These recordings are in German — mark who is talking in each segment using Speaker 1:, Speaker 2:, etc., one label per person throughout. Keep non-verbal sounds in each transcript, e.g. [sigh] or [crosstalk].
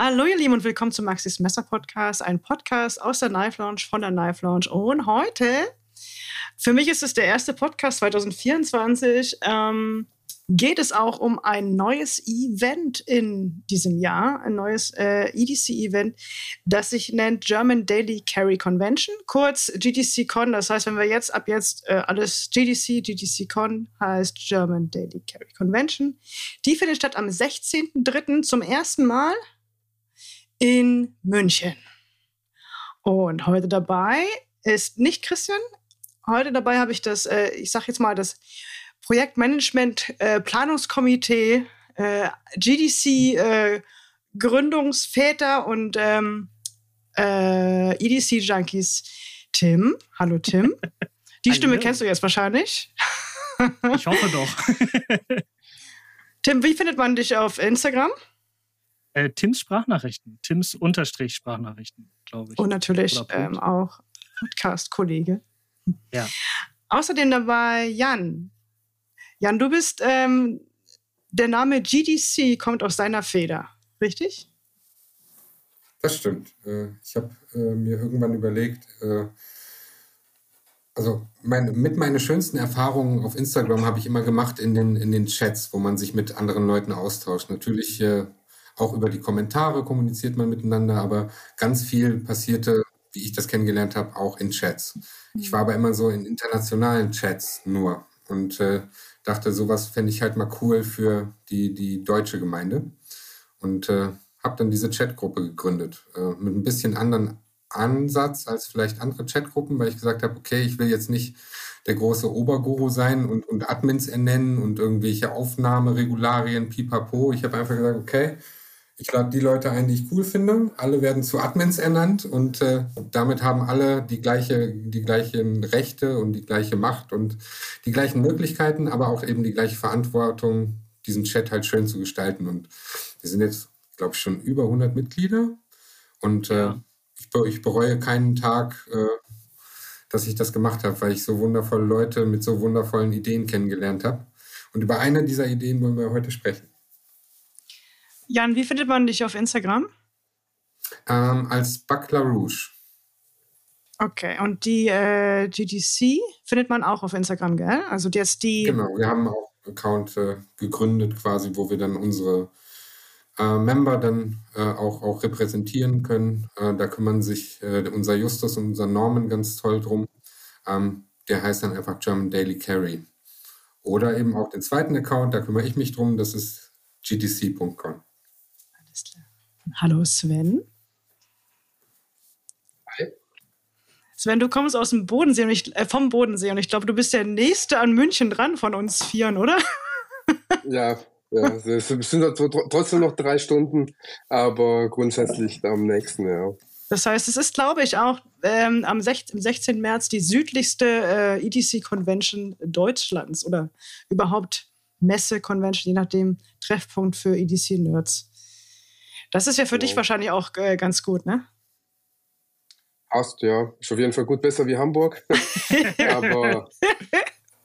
Speaker 1: Hallo ihr Lieben und willkommen zum Maxis Messer Podcast, ein Podcast aus der Knife Lounge von der Knife Lounge. Und heute, für mich ist es der erste Podcast 2024, ähm, geht es auch um ein neues Event in diesem Jahr, ein neues äh, EDC-Event, das sich nennt German Daily Carry Convention, kurz GDC-Con. Das heißt, wenn wir jetzt ab jetzt äh, alles GDC, GDC-Con heißt German Daily Carry Convention. Die findet statt am 16.03. zum ersten Mal in München. Und heute dabei ist nicht Christian. Heute dabei habe ich das, äh, ich sage jetzt mal, das Projektmanagement äh, Planungskomitee, äh, GDC äh, Gründungsväter und ähm, äh, EDC Junkies Tim. Hallo Tim. [laughs] Die Stimme kennst du jetzt wahrscheinlich.
Speaker 2: ich hoffe doch. [laughs]
Speaker 1: Tim, wie findet man dich auf Instagram?
Speaker 2: Äh, Tims Sprachnachrichten. Tims Unterstrich Sprachnachrichten, glaube ich.
Speaker 1: Und natürlich ähm, auch Podcast-Kollege. [laughs]
Speaker 2: Ja.
Speaker 1: Außerdem dabei Jan. Jan, du bist, ähm, der Name GDC kommt aus deiner Feder, richtig?
Speaker 3: Das stimmt. Äh, ich habe äh, mir irgendwann überlegt, äh, also mein, mit meinen schönsten Erfahrungen auf Instagram habe ich immer gemacht in den, in den Chats, wo man sich mit anderen Leuten austauscht. Natürlich auch über die Kommentare kommuniziert man miteinander, aber ganz viel passierte, wie ich das kennengelernt habe, auch in Chats. Ich war aber immer so in internationalen Chats nur und äh, dachte, sowas fände ich halt mal cool für die, die deutsche Gemeinde. Und äh, habe dann diese Chatgruppe gegründet. Äh, mit ein bisschen anderen Ansatz als vielleicht andere Chatgruppen, weil ich gesagt habe, okay, ich will jetzt nicht der große Oberguru sein und, und Admins ernennen und irgendwelche Aufnahmeregularien, pipapo. Ich habe einfach gesagt, okay, ich lade die Leute ein, die ich cool finde. Alle werden zu Admins ernannt und äh, damit haben alle die gleiche, die gleichen Rechte und die gleiche Macht und die gleichen Möglichkeiten, aber auch eben die gleiche Verantwortung, diesen Chat halt schön zu gestalten. Und wir sind jetzt, glaube ich, schon über 100 Mitglieder und äh, ich, ich, bereue keinen Tag, äh, dass ich das gemacht habe, weil ich so wundervolle Leute mit so wundervollen Ideen kennengelernt habe. Und über eine dieser Ideen wollen wir heute sprechen.
Speaker 1: Jan, wie findet man dich auf Instagram?
Speaker 3: Ähm, als Buckler Rouge.
Speaker 1: Okay, und die äh, GDC findet man auch auf Instagram, gell? Also jetzt die.
Speaker 3: Genau, wir haben auch einen Account äh, gegründet, quasi, wo wir dann unsere äh, Member dann äh, auch, auch repräsentieren können. Äh, da kümmern sich äh, unser Justus und unser Norman ganz toll drum. Ähm, der heißt dann einfach German Daily Carry. Oder eben auch den zweiten Account, da kümmere ich mich drum, das ist gdc.com.
Speaker 1: Hallo Sven.
Speaker 3: Hi.
Speaker 1: Sven, du kommst aus dem Bodensee und ich, äh, vom Bodensee und ich glaube, du bist der Nächste an München dran von uns Vieren, oder? [laughs]
Speaker 4: ja, ja, es sind trotzdem noch drei Stunden, aber grundsätzlich am nächsten, ja.
Speaker 1: Das heißt, es ist, glaube ich, auch ähm, am 16, 16. März die südlichste äh, EDC-Convention Deutschlands oder überhaupt Messe-Convention, je nachdem Treffpunkt für EDC-Nerds. Das ist ja für so. dich wahrscheinlich auch äh, ganz gut, ne?
Speaker 4: Passt, ja. Ist auf jeden Fall gut besser wie Hamburg. [laughs] Aber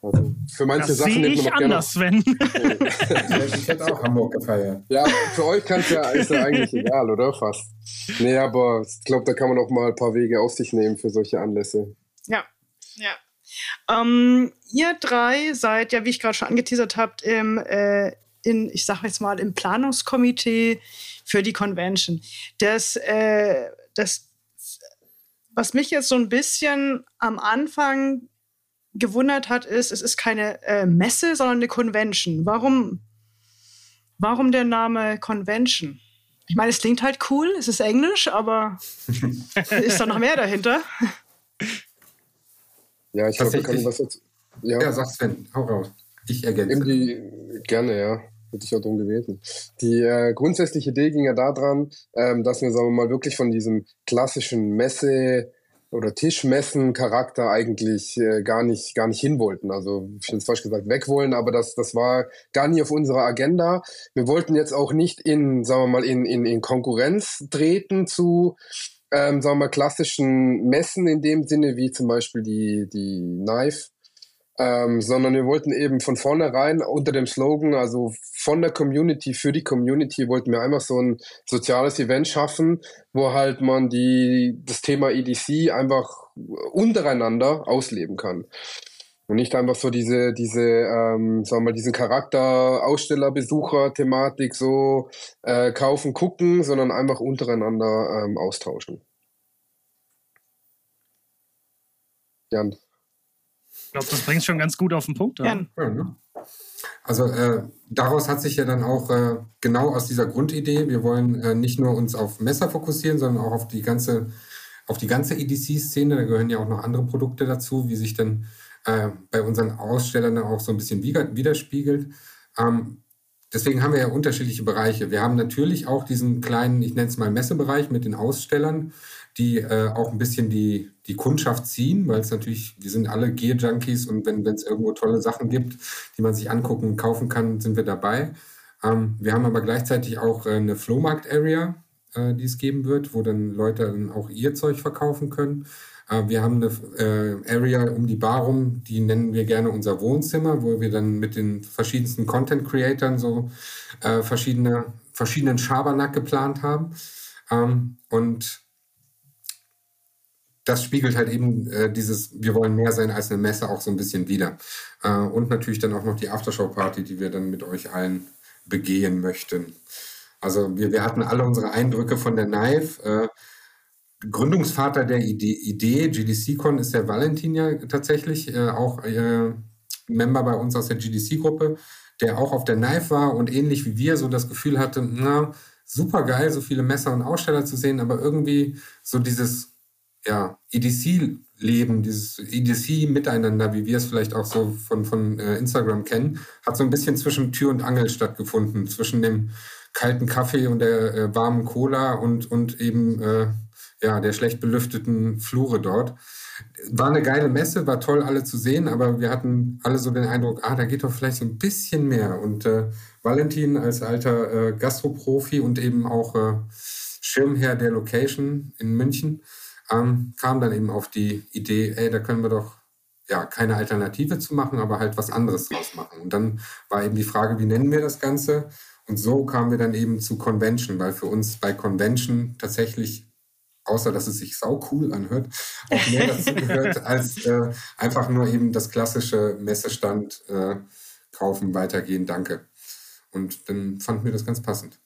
Speaker 4: also für manche das Sachen
Speaker 2: nimmt man noch anders, Sven. [laughs]
Speaker 3: ich hätte auch Hamburg gefeiert.
Speaker 4: Ja, für euch kann's ja, ist ja eigentlich egal, oder? Fast. Nee, aber ich glaube, da kann man auch mal ein paar Wege auf sich nehmen für solche Anlässe.
Speaker 1: Ja, ja. Ähm, ihr drei seid ja, wie ich gerade schon angeteasert habt, im, äh, in, ich sag jetzt mal, im Planungskomitee für die Convention. Das, äh, das, was mich jetzt so ein bisschen am Anfang gewundert hat, ist, es ist keine äh, Messe, sondern eine Convention. Warum, warum der Name Convention? Ich meine, es klingt halt cool, es ist Englisch, aber [laughs] ist da noch mehr dahinter?
Speaker 4: Ja, ich glaube, kann ich was dazu.
Speaker 3: Ja, ja sag Sven, hau raus. Ich ergänze.
Speaker 4: Irgendwie gerne, ja hätte ich ja darum gebeten. Die äh, grundsätzliche Idee ging ja daran, ähm, dass wir, sagen wir mal, wirklich von diesem klassischen Messe- oder Tischmessen-Charakter eigentlich äh, gar nicht gar nicht hin. Also ich es falsch gesagt weg wollen, aber das das war gar nie auf unserer Agenda. Wir wollten jetzt auch nicht in sagen wir mal in in, in Konkurrenz treten zu ähm, sagen wir mal klassischen Messen in dem Sinne wie zum Beispiel die die Knife ähm, sondern wir wollten eben von vornherein unter dem Slogan, also von der Community für die Community, wollten wir einfach so ein soziales Event schaffen, wo halt man die, das Thema EDC einfach untereinander ausleben kann. Und nicht einfach so diese, diese, ähm, sagen wir mal, diesen Charakter Aussteller-Besucher-Thematik so äh, kaufen, gucken, sondern einfach untereinander ähm, austauschen.
Speaker 2: Jan. Ich glaube, das bringt schon ganz gut auf den Punkt.
Speaker 3: Ja, ne? Also äh, daraus hat sich ja dann auch äh, genau aus dieser Grundidee, wir wollen äh, nicht nur uns auf Messer fokussieren, sondern auch auf die ganze, auf die ganze EDC-Szene. Da gehören ja auch noch andere Produkte dazu, wie sich dann äh, bei unseren Ausstellern auch so ein bisschen widerspiegelt. Ähm, deswegen haben wir ja unterschiedliche Bereiche. Wir haben natürlich auch diesen kleinen, ich nenne es mal Messebereich mit den Ausstellern, die äh, auch ein bisschen die, die Kundschaft ziehen, weil es natürlich, wir sind alle Gear-Junkies und wenn es irgendwo tolle Sachen gibt, die man sich angucken und kaufen kann, sind wir dabei. Ähm, wir haben aber gleichzeitig auch äh, eine Flohmarkt-Area, äh, die es geben wird, wo dann Leute dann auch ihr Zeug verkaufen können. Äh, wir haben eine äh, Area um die Bar rum, die nennen wir gerne unser Wohnzimmer, wo wir dann mit den verschiedensten Content-Creatern so äh, verschiedene, verschiedenen Schabernack geplant haben. Ähm, und das spiegelt halt eben äh, dieses, wir wollen mehr sein als eine Messe auch so ein bisschen wieder. Äh, und natürlich dann auch noch die Aftershow-Party, die wir dann mit euch allen begehen möchten. Also wir, wir hatten alle unsere Eindrücke von der Knife. Äh, Gründungsvater der Idee, Idee GDC-Con ist der Valentin ja tatsächlich, äh, auch äh, Member bei uns aus der GDC-Gruppe, der auch auf der Knife war und ähnlich wie wir so das Gefühl hatte, na, super geil, so viele Messer und Aussteller zu sehen, aber irgendwie so dieses ja, EDC-Leben, dieses EDC-Miteinander, wie wir es vielleicht auch so von, von äh, Instagram kennen, hat so ein bisschen zwischen Tür und Angel stattgefunden, zwischen dem kalten Kaffee und der äh, warmen Cola und, und eben äh, ja, der schlecht belüfteten Flure dort. War eine geile Messe, war toll, alle zu sehen, aber wir hatten alle so den Eindruck, ah, da geht doch vielleicht so ein bisschen mehr. Und äh, Valentin als alter äh, Gastroprofi und eben auch äh, Schirmherr der Location in München ähm, kam dann eben auf die Idee, ey, da können wir doch ja keine Alternative zu machen, aber halt was anderes draus machen. Und dann war eben die Frage, wie nennen wir das Ganze? Und so kamen wir dann eben zu Convention, weil für uns bei Convention tatsächlich, außer dass es sich sau cool anhört, auch mehr dazu [laughs] gehört, als äh, einfach nur eben das klassische Messestand äh, kaufen, weitergehen, danke. Und dann fanden wir das ganz passend.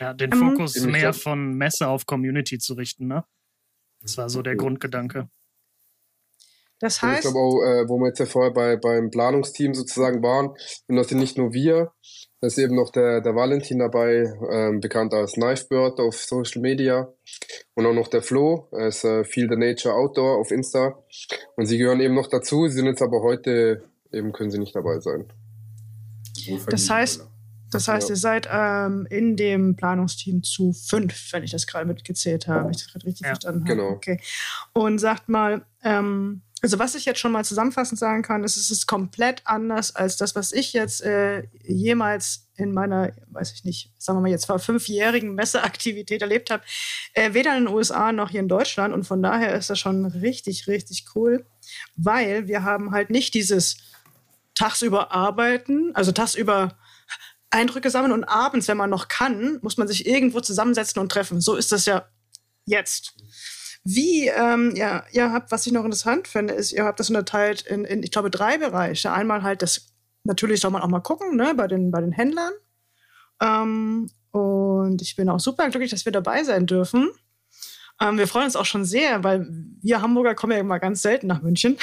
Speaker 2: Ja, den Fokus um, mehr von Messe auf Community zu richten, ne? Das war so der Grundgedanke.
Speaker 1: Das heißt.
Speaker 4: Ich glaube auch, äh, wo wir jetzt ja vorher bei, beim Planungsteam sozusagen waren, und das sind nicht nur wir, da ist eben noch der, der Valentin dabei, ähm, bekannt als Knifebird auf Social Media. Und auch noch der Flo, er ist äh, Feel the Nature Outdoor auf Insta. Und sie gehören eben noch dazu, sie sind jetzt aber heute, eben können sie nicht dabei sein.
Speaker 1: Das heißt, das heißt, ja. ihr seid ähm, in dem Planungsteam zu fünf, wenn ich das gerade mitgezählt habe, wenn ich das gerade richtig ja, verstanden habe. Genau. Okay. Und sagt mal, ähm, also was ich jetzt schon mal zusammenfassend sagen kann, ist, es ist komplett anders als das, was ich jetzt äh, jemals in meiner, weiß ich nicht, sagen wir mal jetzt vor fünfjährigen Messeaktivität erlebt habe. Äh, weder in den USA noch hier in Deutschland. Und von daher ist das schon richtig, richtig cool, weil wir haben halt nicht dieses tagsüber arbeiten, also tagsüber Eindrücke sammeln und abends, wenn man noch kann, muss man sich irgendwo zusammensetzen und treffen. So ist das ja jetzt. Wie, ähm, ja, ihr habt, was ich noch interessant finde, ist, ihr habt das unterteilt in, in, ich glaube, drei Bereiche. Einmal halt das, natürlich soll man auch mal gucken, ne, bei den, bei den Händlern. Ähm, und ich bin auch super glücklich, dass wir dabei sein dürfen. Ähm, wir freuen uns auch schon sehr, weil wir Hamburger kommen ja immer ganz selten nach München.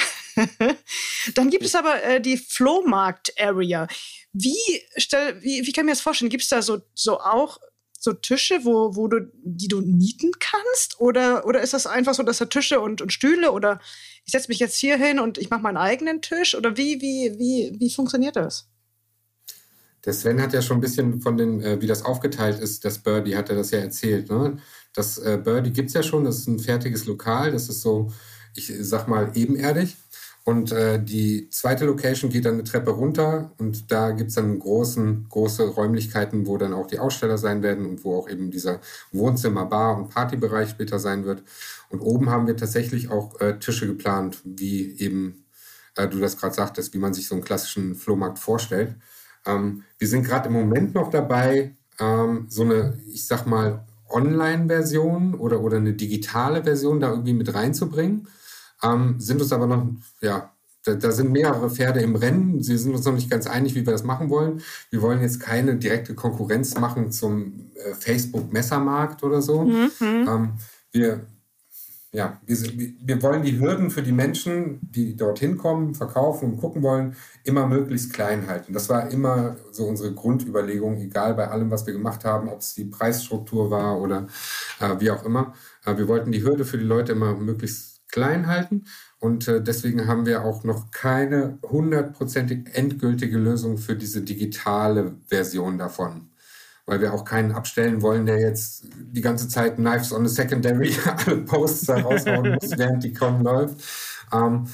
Speaker 1: Dann gibt es aber äh, die Flohmarkt-Area. Wie, stell, wie, wie kann ich mir das vorstellen? Gibt es da so, so auch so Tische, wo, wo du, die du mieten kannst? Oder, oder ist das einfach so, dass da Tische und, und Stühle oder ich setze mich jetzt hier hin und ich mache meinen eigenen Tisch? Oder wie, wie, wie, wie funktioniert das?
Speaker 3: Der Sven hat ja schon ein bisschen von den, äh, wie das aufgeteilt ist, das Birdie, hat er das ja erzählt. Ne? Das äh, Birdie gibt es ja schon, das ist ein fertiges Lokal, das ist so, ich sag mal, ebenerdig. Und äh, die zweite Location geht dann eine Treppe runter und da gibt es dann großen, große Räumlichkeiten, wo dann auch die Aussteller sein werden und wo auch eben dieser Wohnzimmer, Bar und Partybereich später sein wird. Und oben haben wir tatsächlich auch äh, Tische geplant, wie eben äh, du das gerade sagtest, wie man sich so einen klassischen Flohmarkt vorstellt. Ähm, wir sind gerade im Moment noch dabei, ähm, so eine, ich sag mal, Online-Version oder, oder eine digitale Version da irgendwie mit reinzubringen. Ähm, sind uns aber noch, ja, da, da, sind mehrere Pferde im Rennen. Sie sind uns noch nicht ganz einig, wie wir das machen wollen. Wir wollen jetzt keine direkte Konkurrenz machen zum äh, Facebook-Messermarkt oder so. Mhm. Ähm, wir, ja, wir, wir wollen die Hürden für die Menschen, die dorthin kommen, verkaufen und gucken wollen, immer möglichst klein halten. Das war immer so unsere Grundüberlegung, egal bei allem, was wir gemacht haben, ob es die Preisstruktur war oder äh, wie auch immer. Äh, wir wollten die Hürde für die Leute immer möglichst klein halten und äh, deswegen haben wir auch noch keine hundertprozentig endgültige Lösung für diese digitale Version davon weil wir auch keinen abstellen wollen, der jetzt die ganze Zeit Knives on the Secondary [laughs] alle Posts raushauen muss, [laughs] während die Con läuft. Ähm,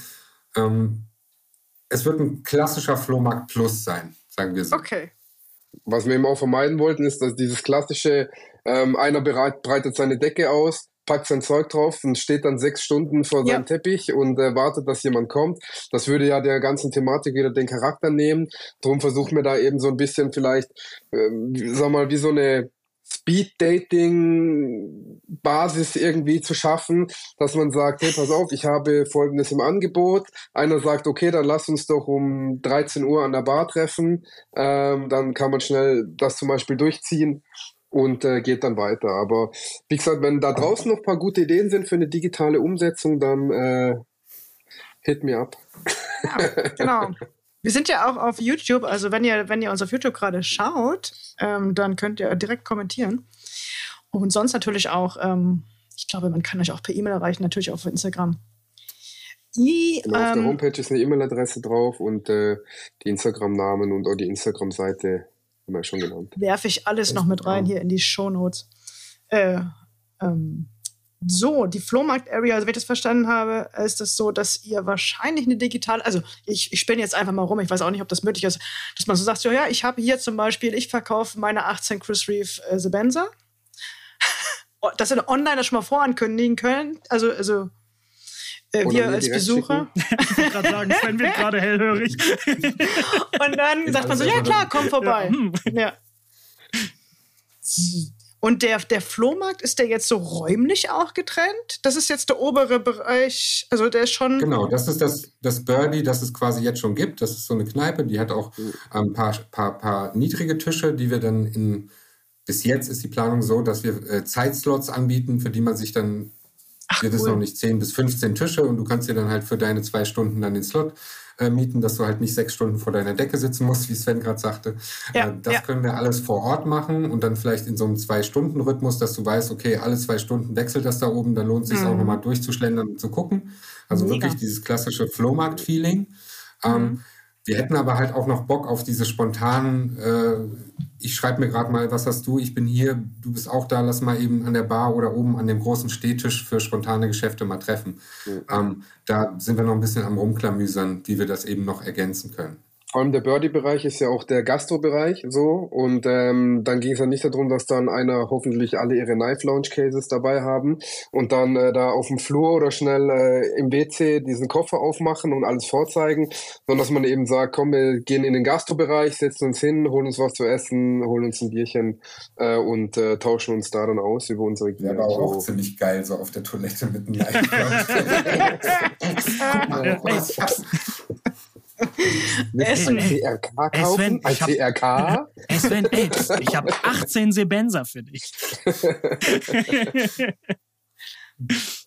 Speaker 3: ähm, es wird ein klassischer Flohmarkt Plus sein, sagen wir so.
Speaker 1: Okay.
Speaker 4: Was wir eben auch vermeiden wollten, ist, dass dieses klassische, ähm, einer breitet seine Decke aus, packt sein Zeug drauf und steht dann sechs Stunden vor seinem ja. Teppich und äh, wartet, dass jemand kommt. Das würde ja der ganzen Thematik wieder den Charakter nehmen. Darum versuchen wir da eben so ein bisschen vielleicht, äh, sag mal, wie so eine Speed-Dating-Basis irgendwie zu schaffen, dass man sagt, hey, pass auf, ich habe Folgendes im Angebot. Einer sagt, okay, dann lass uns doch um 13 Uhr an der Bar treffen. Ähm, dann kann man schnell das zum Beispiel durchziehen und äh, geht dann weiter. Aber wie gesagt, wenn da draußen noch ein paar gute Ideen sind für eine digitale Umsetzung, dann äh, hit me up.
Speaker 1: Ja, genau. Wir sind ja auch auf YouTube, also wenn ihr, wenn ihr uns auf YouTube gerade schaut, ähm, dann könnt ihr direkt kommentieren. Und sonst natürlich auch, ähm, ich glaube, man kann euch auch per E-Mail erreichen, natürlich auch auf Instagram.
Speaker 4: I, genau, auf der ähm, Homepage ist eine E-Mail-Adresse drauf und äh, die Instagram-Namen und auch die Instagram-Seite haben wir schon genannt.
Speaker 1: Werfe ich alles noch mit rein hier in die Shownotes. Äh, ähm, so, die Flohmarkt-Area, also wenn ich das verstanden habe, ist es das so, dass ihr wahrscheinlich eine digitale, also ich, ich spinne jetzt einfach mal rum, ich weiß auch nicht, ob das möglich ist, dass man so sagt, so, ja, ich habe hier zum Beispiel, ich verkaufe meine 18 Chris Reeve äh, Sebenza. dass ihr online das schon mal vorankündigen könnt. Also, also äh, wir als Besucher.
Speaker 2: ich gerade sagen, Sven wird [laughs] gerade hellhörig.
Speaker 1: Und dann sagt man so, ja klar, komm vorbei. Ja. Und der, der Flohmarkt, ist der jetzt so räumlich auch getrennt? Das ist jetzt der obere Bereich, also der ist schon...
Speaker 3: Genau, das ist das, das Birdie, das es quasi jetzt schon gibt. Das ist so eine Kneipe, die hat auch ein paar, paar, paar niedrige Tische, die wir dann in... Bis jetzt ist die Planung so, dass wir äh, Zeitslots anbieten, für die man sich dann Ach, wir cool. wissen noch nicht 10 bis 15 Tische und du kannst dir dann halt für deine zwei Stunden dann den Slot äh, mieten, dass du halt nicht sechs Stunden vor deiner Decke sitzen musst, wie Sven gerade sagte. Ja, äh, das ja. können wir alles vor Ort machen und dann vielleicht in so einem Zwei-Stunden-Rhythmus, dass du weißt, okay, alle zwei Stunden wechselt das da oben, dann lohnt es sich mhm. auch nochmal durchzuschlendern und zu gucken. Also Mega. wirklich dieses klassische Flohmarkt-Feeling. Ähm, mhm. Wir hätten aber halt auch noch Bock auf diese spontanen, äh, ich schreibe mir gerade mal, was hast du, ich bin hier, du bist auch da, lass mal eben an der Bar oder oben an dem großen Stehtisch für spontane Geschäfte mal treffen. Mhm. Ähm, da sind wir noch ein bisschen am Rumklamüsern, wie wir das eben noch ergänzen können
Speaker 4: vor allem der Birdie-Bereich ist ja auch der Gastro-Bereich so. Und ähm, dann ging es ja nicht darum, dass dann einer hoffentlich alle ihre Knife Lounge Cases dabei haben und dann äh, da auf dem Flur oder schnell äh, im WC diesen Koffer aufmachen und alles vorzeigen, sondern dass man eben sagt, komm, wir gehen in den Gastro-Bereich, setzen uns hin, holen uns was zu essen, holen uns ein Bierchen äh, und äh, tauschen uns da dann aus über unsere
Speaker 3: Gier. Ja, aber auch so. ziemlich geil, so auf der Toilette mit einem [laughs] Knife Lounge. [laughs] Guck mal,
Speaker 4: was ich hab's. [laughs] Essen. CRK kaufen? Ein CRK?
Speaker 2: Sven, [laughs] ey, ich habe 18 Sebenser für dich. [laughs]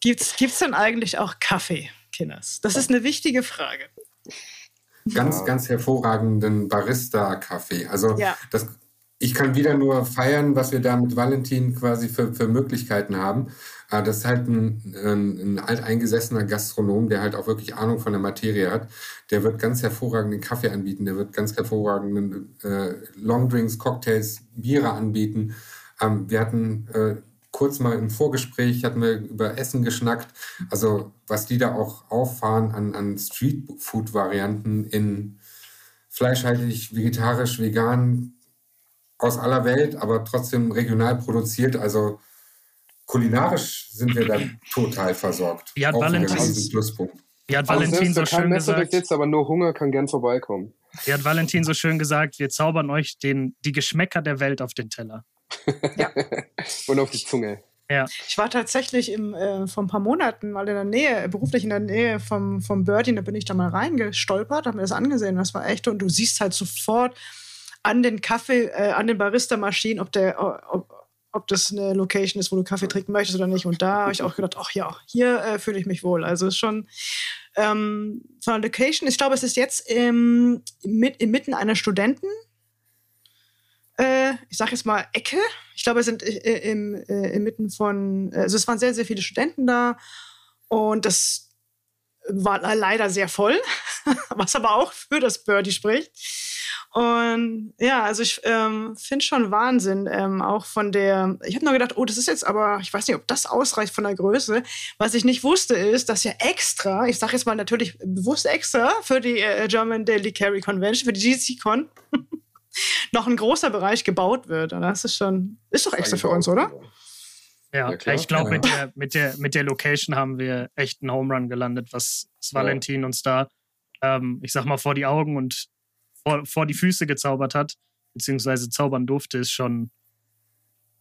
Speaker 1: gibt's, gibt's denn eigentlich auch Kaffee, Kinders? Das ist eine wichtige Frage.
Speaker 3: Ganz, ganz hervorragenden Barista-Kaffee. Also ja. das ich kann wieder nur feiern, was wir da mit Valentin quasi für, für Möglichkeiten haben. Äh, das ist halt ein, ein, ein alteingesessener Gastronom, der halt auch wirklich Ahnung von der Materie hat. Der wird ganz hervorragenden Kaffee anbieten, der wird ganz hervorragenden äh, Longdrinks, Cocktails, Biere anbieten. Ähm, wir hatten äh, kurz mal im Vorgespräch, hatten wir über Essen geschnackt. Also was die da auch auffahren an, an Streetfood-Varianten in fleischhaltig, vegetarisch, vegan, aus aller Welt, aber trotzdem regional produziert. Also kulinarisch sind wir dann total versorgt.
Speaker 2: Hat, Valentin, Wie hat Valentin so schön gesagt?
Speaker 4: Besitzt, aber nur Hunger kann gern vorbeikommen.
Speaker 2: Wie hat Valentin so schön gesagt, wir zaubern euch den, die Geschmäcker der Welt auf den Teller. [laughs]
Speaker 4: Ja. Und auf die Zunge.
Speaker 1: Ja. Ich war tatsächlich im, äh, vor ein paar Monaten mal in der Nähe, beruflich in der Nähe vom, vom Birdie, da bin ich da mal reingestolpert, habe mir das angesehen, das war echt und du siehst halt sofort an den Kaffee, äh, an den Barista-Maschinen, ob der, ob, ob das eine Location ist, wo du Kaffee trinken möchtest oder nicht. Und da habe ich auch gedacht, ach ja, hier äh, fühle ich mich wohl. Also ist schon ähm, von der Location, ich glaube, es ist jetzt im, mit, inmitten einer Studenten, äh, ich sage jetzt mal Ecke. Ich glaube, es sind äh, im, äh, inmitten von, also es waren sehr, sehr viele Studenten da und das war leider sehr voll, [laughs] was aber auch für das Birdie spricht. Und ja, also ich ähm, finde schon Wahnsinn, ähm, auch von der, ich habe nur gedacht, oh, das ist jetzt aber, ich weiß nicht, ob das ausreicht von der Größe. Was ich nicht wusste, ist, dass ja extra, ich sage jetzt mal natürlich bewusst extra für die äh, German Daily Carry Convention, für die GCCon, [laughs] noch ein großer Bereich gebaut wird. Und das ist schon, ist doch extra für uns, oder?
Speaker 2: Ja, ja ich glaube, mit, der, mit, der, mit der Location haben wir echt einen Home Run gelandet, was, was Valentin uns da, ähm, ich sag mal, vor die Augen und vor, vor die Füße gezaubert hat, beziehungsweise zaubern durfte, ist schon,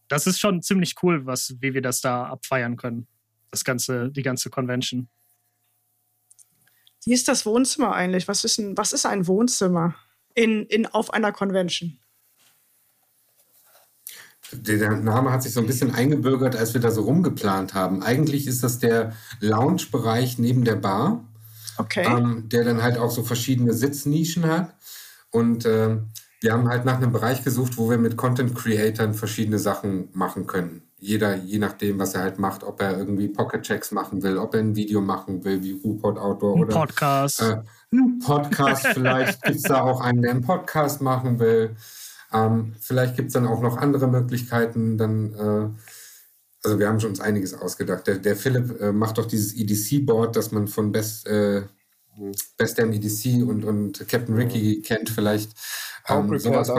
Speaker 2: das ist schon ziemlich cool, was, wie wir das da abfeiern können. Das ganze, die ganze Convention.
Speaker 1: Wie ist das Wohnzimmer eigentlich? Was ist ein, was ist ein Wohnzimmer? in, in, auf einer Convention?
Speaker 3: Der Name hat sich so ein bisschen eingebürgert, als wir da so rumgeplant haben. Eigentlich ist das der Lounge-Bereich neben der Bar,
Speaker 1: okay.
Speaker 3: ähm, der dann halt auch so verschiedene Sitznischen hat. Und äh, wir haben halt nach einem Bereich gesucht, wo wir mit Content-Creatern verschiedene Sachen machen können. Jeder, je nachdem, was er halt macht, ob er irgendwie Pocket-Checks machen will, ob er ein Video machen will, wie Ruport Outdoor
Speaker 2: ein
Speaker 3: oder
Speaker 2: Podcast. Äh,
Speaker 3: einen Podcast. [laughs] Vielleicht gibt es da auch einen, der einen Podcast machen will. Ähm, vielleicht gibt es dann auch noch andere Möglichkeiten. Dann, äh, also wir haben schon uns einiges ausgedacht. Der, der Philipp äh, macht doch dieses EDC-Board, das man von Best, äh, Best Damn EDC und, und Captain Ricky kennt vielleicht.
Speaker 4: Ähm, sowas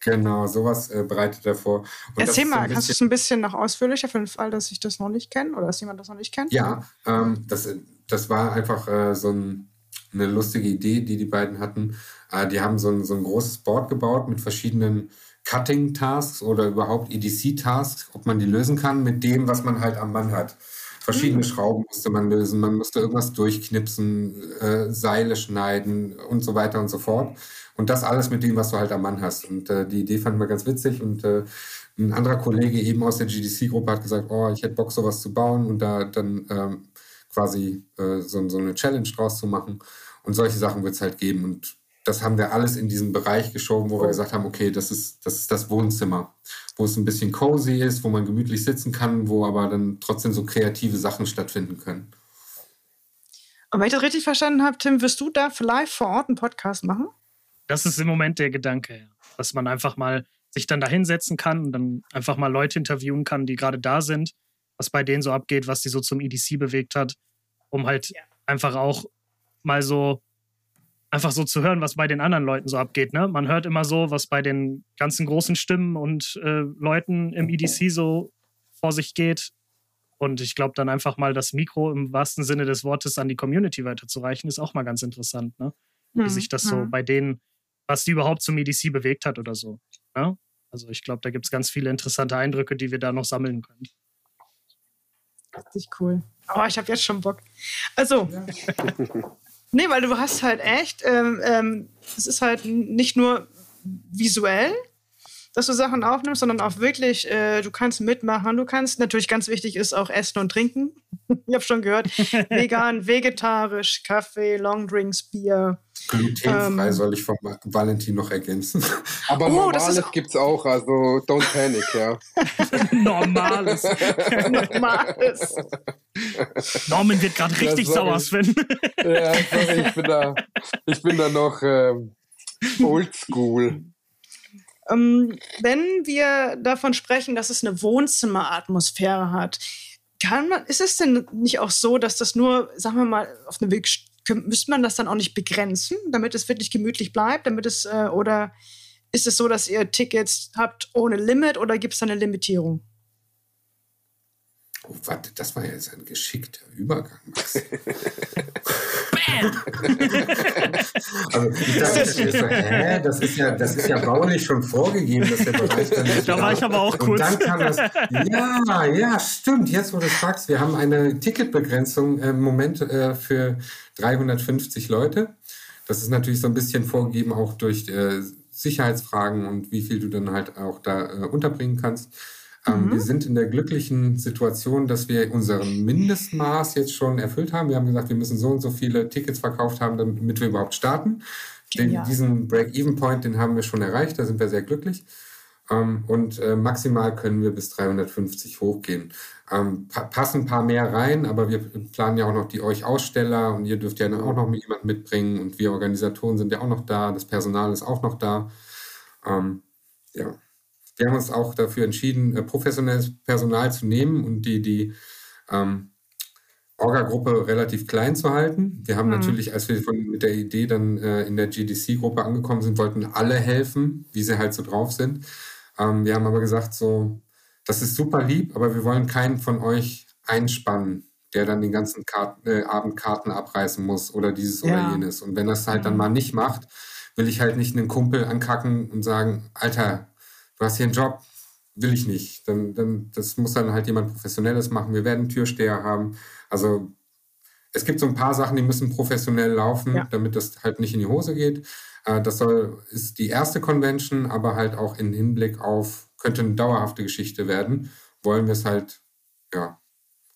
Speaker 3: Genau, sowas äh, bereitet er vor. Und
Speaker 1: Erzähl mal, kannst du es ein bisschen noch ausführlicher für den Fall, dass ich das noch nicht kenne oder dass jemand das noch nicht kennt?
Speaker 3: Ja, ähm, das, das war einfach äh, so ein eine lustige Idee, die die beiden hatten. Äh, die haben so ein, so ein großes Board gebaut mit verschiedenen Cutting-Tasks oder überhaupt EDC-Tasks, ob man die lösen kann mit dem, was man halt am Mann hat. Verschiedene mhm. Schrauben musste man lösen, man musste irgendwas durchknipsen, äh, Seile schneiden und so weiter und so fort. Und das alles mit dem, was du halt am Mann hast. Und äh, die Idee fanden wir ganz witzig und äh, ein anderer Kollege eben aus der GDC-Gruppe hat gesagt, oh, ich hätte Bock, sowas zu bauen und da dann ähm, quasi äh, so, so eine Challenge draus zu machen. Und solche Sachen wird es halt geben. Und das haben wir alles in diesen Bereich geschoben, wo wir gesagt haben, okay, das ist, das ist das Wohnzimmer, wo es ein bisschen cozy ist, wo man gemütlich sitzen kann, wo aber dann trotzdem so kreative Sachen stattfinden können.
Speaker 1: Und wenn ich das richtig verstanden habe, Tim, wirst du da vielleicht vor Ort einen Podcast machen?
Speaker 2: Das ist im Moment der Gedanke, dass man einfach mal sich dann da hinsetzen kann und dann einfach mal Leute interviewen kann, die gerade da sind, was bei denen so abgeht, was die so zum EDC bewegt hat, um halt ja. einfach auch mal so einfach so zu hören, was bei den anderen Leuten so abgeht. Ne? Man hört immer so, was bei den ganzen großen Stimmen und äh, Leuten im EDC so vor sich geht. Und ich glaube, dann einfach mal das Mikro im wahrsten Sinne des Wortes an die Community weiterzureichen, ist auch mal ganz interessant, ne? Wie mhm. sich das so hm. bei denen, was die überhaupt zum EDC bewegt hat oder so. Ne? Also ich glaube, da gibt es ganz viele interessante Eindrücke, die wir da noch sammeln können.
Speaker 1: Richtig cool. Oh, ich habe jetzt schon Bock. Also, ja. [laughs] Nee, weil du hast halt echt, ähm, ähm, es ist halt nicht nur visuell, dass du Sachen aufnimmst, sondern auch wirklich, äh, du kannst mitmachen, du kannst, natürlich ganz wichtig ist auch Essen und Trinken. [laughs] ich habe schon gehört, [laughs] vegan, vegetarisch, Kaffee, Longdrinks, Bier.
Speaker 3: Glutenfrei ähm, soll ich von Valentin noch ergänzen. [laughs]
Speaker 4: Aber oh, normales gibt es auch, also don't panic, ja. [laughs]
Speaker 2: normales.
Speaker 1: normales.
Speaker 2: Norman wird gerade richtig ja, sauer, Sven.
Speaker 4: ja, sorry, ich bin da, ich bin da noch ähm, oldschool.
Speaker 1: Ähm, wenn wir davon sprechen, dass es eine Wohnzimmeratmosphäre hat, kann man, ist es denn nicht auch so, dass das nur, sagen wir mal, auf einem Weg müsste man das dann auch nicht begrenzen, damit es wirklich gemütlich bleibt, damit es äh, oder ist es so, dass ihr Tickets habt ohne Limit oder gibt es da eine Limitierung?
Speaker 3: Oh, warte, das war jetzt ein geschickter Übergang, Max. [laughs] also ich dachte, das ist, so, hä, das ist ja, das ist ja baulich schon vorgegeben, dass der Bereich dann
Speaker 2: nicht Da war ich aber auch kurz. Und dann kam das,
Speaker 3: ja, ja, stimmt. Jetzt, wo du fragst, wir haben eine Ticketbegrenzung im Moment äh, für 350 Leute. Das ist natürlich so ein bisschen vorgegeben, auch durch äh, Sicherheitsfragen und wie viel du dann halt auch da äh, unterbringen kannst. Ähm, mhm. Wir sind in der glücklichen Situation, dass wir unseren Mindestmaß jetzt schon erfüllt haben. Wir haben gesagt, wir müssen so und so viele Tickets verkauft haben, damit wir überhaupt starten. Den, ja. Diesen Break-Even-Point, den haben wir schon erreicht, da sind wir sehr glücklich. Ähm, und äh, maximal können wir bis 350 hochgehen. Ähm, pa passen ein paar mehr rein, aber wir planen ja auch noch die euch Aussteller und ihr dürft ja auch noch jemanden mitbringen und wir Organisatoren sind ja auch noch da, das Personal ist auch noch da. Ähm, ja wir haben uns auch dafür entschieden, äh, professionelles Personal zu nehmen und die, die ähm, Orga-Gruppe relativ klein zu halten. Wir haben mhm. natürlich, als wir von, mit der Idee dann äh, in der GDC-Gruppe angekommen sind, wollten alle helfen, wie sie halt so drauf sind. Ähm, wir haben aber gesagt, so, das ist super lieb, aber wir wollen keinen von euch einspannen, der dann den ganzen Karten, äh, Abend Karten abreißen muss oder dieses ja. oder jenes. Und wenn das halt dann mhm. mal nicht macht, will ich halt nicht einen Kumpel ankacken und sagen, Alter, du hast hier einen Job, will ich nicht. Dann, dann, das muss dann halt jemand Professionelles machen. Wir werden einen Türsteher haben. Also es gibt so ein paar Sachen, die müssen professionell laufen, ja. damit das halt nicht in die Hose geht. Äh, das soll, ist die erste Convention, aber halt auch im Hinblick auf, könnte eine dauerhafte Geschichte werden, wollen wir es halt, ja,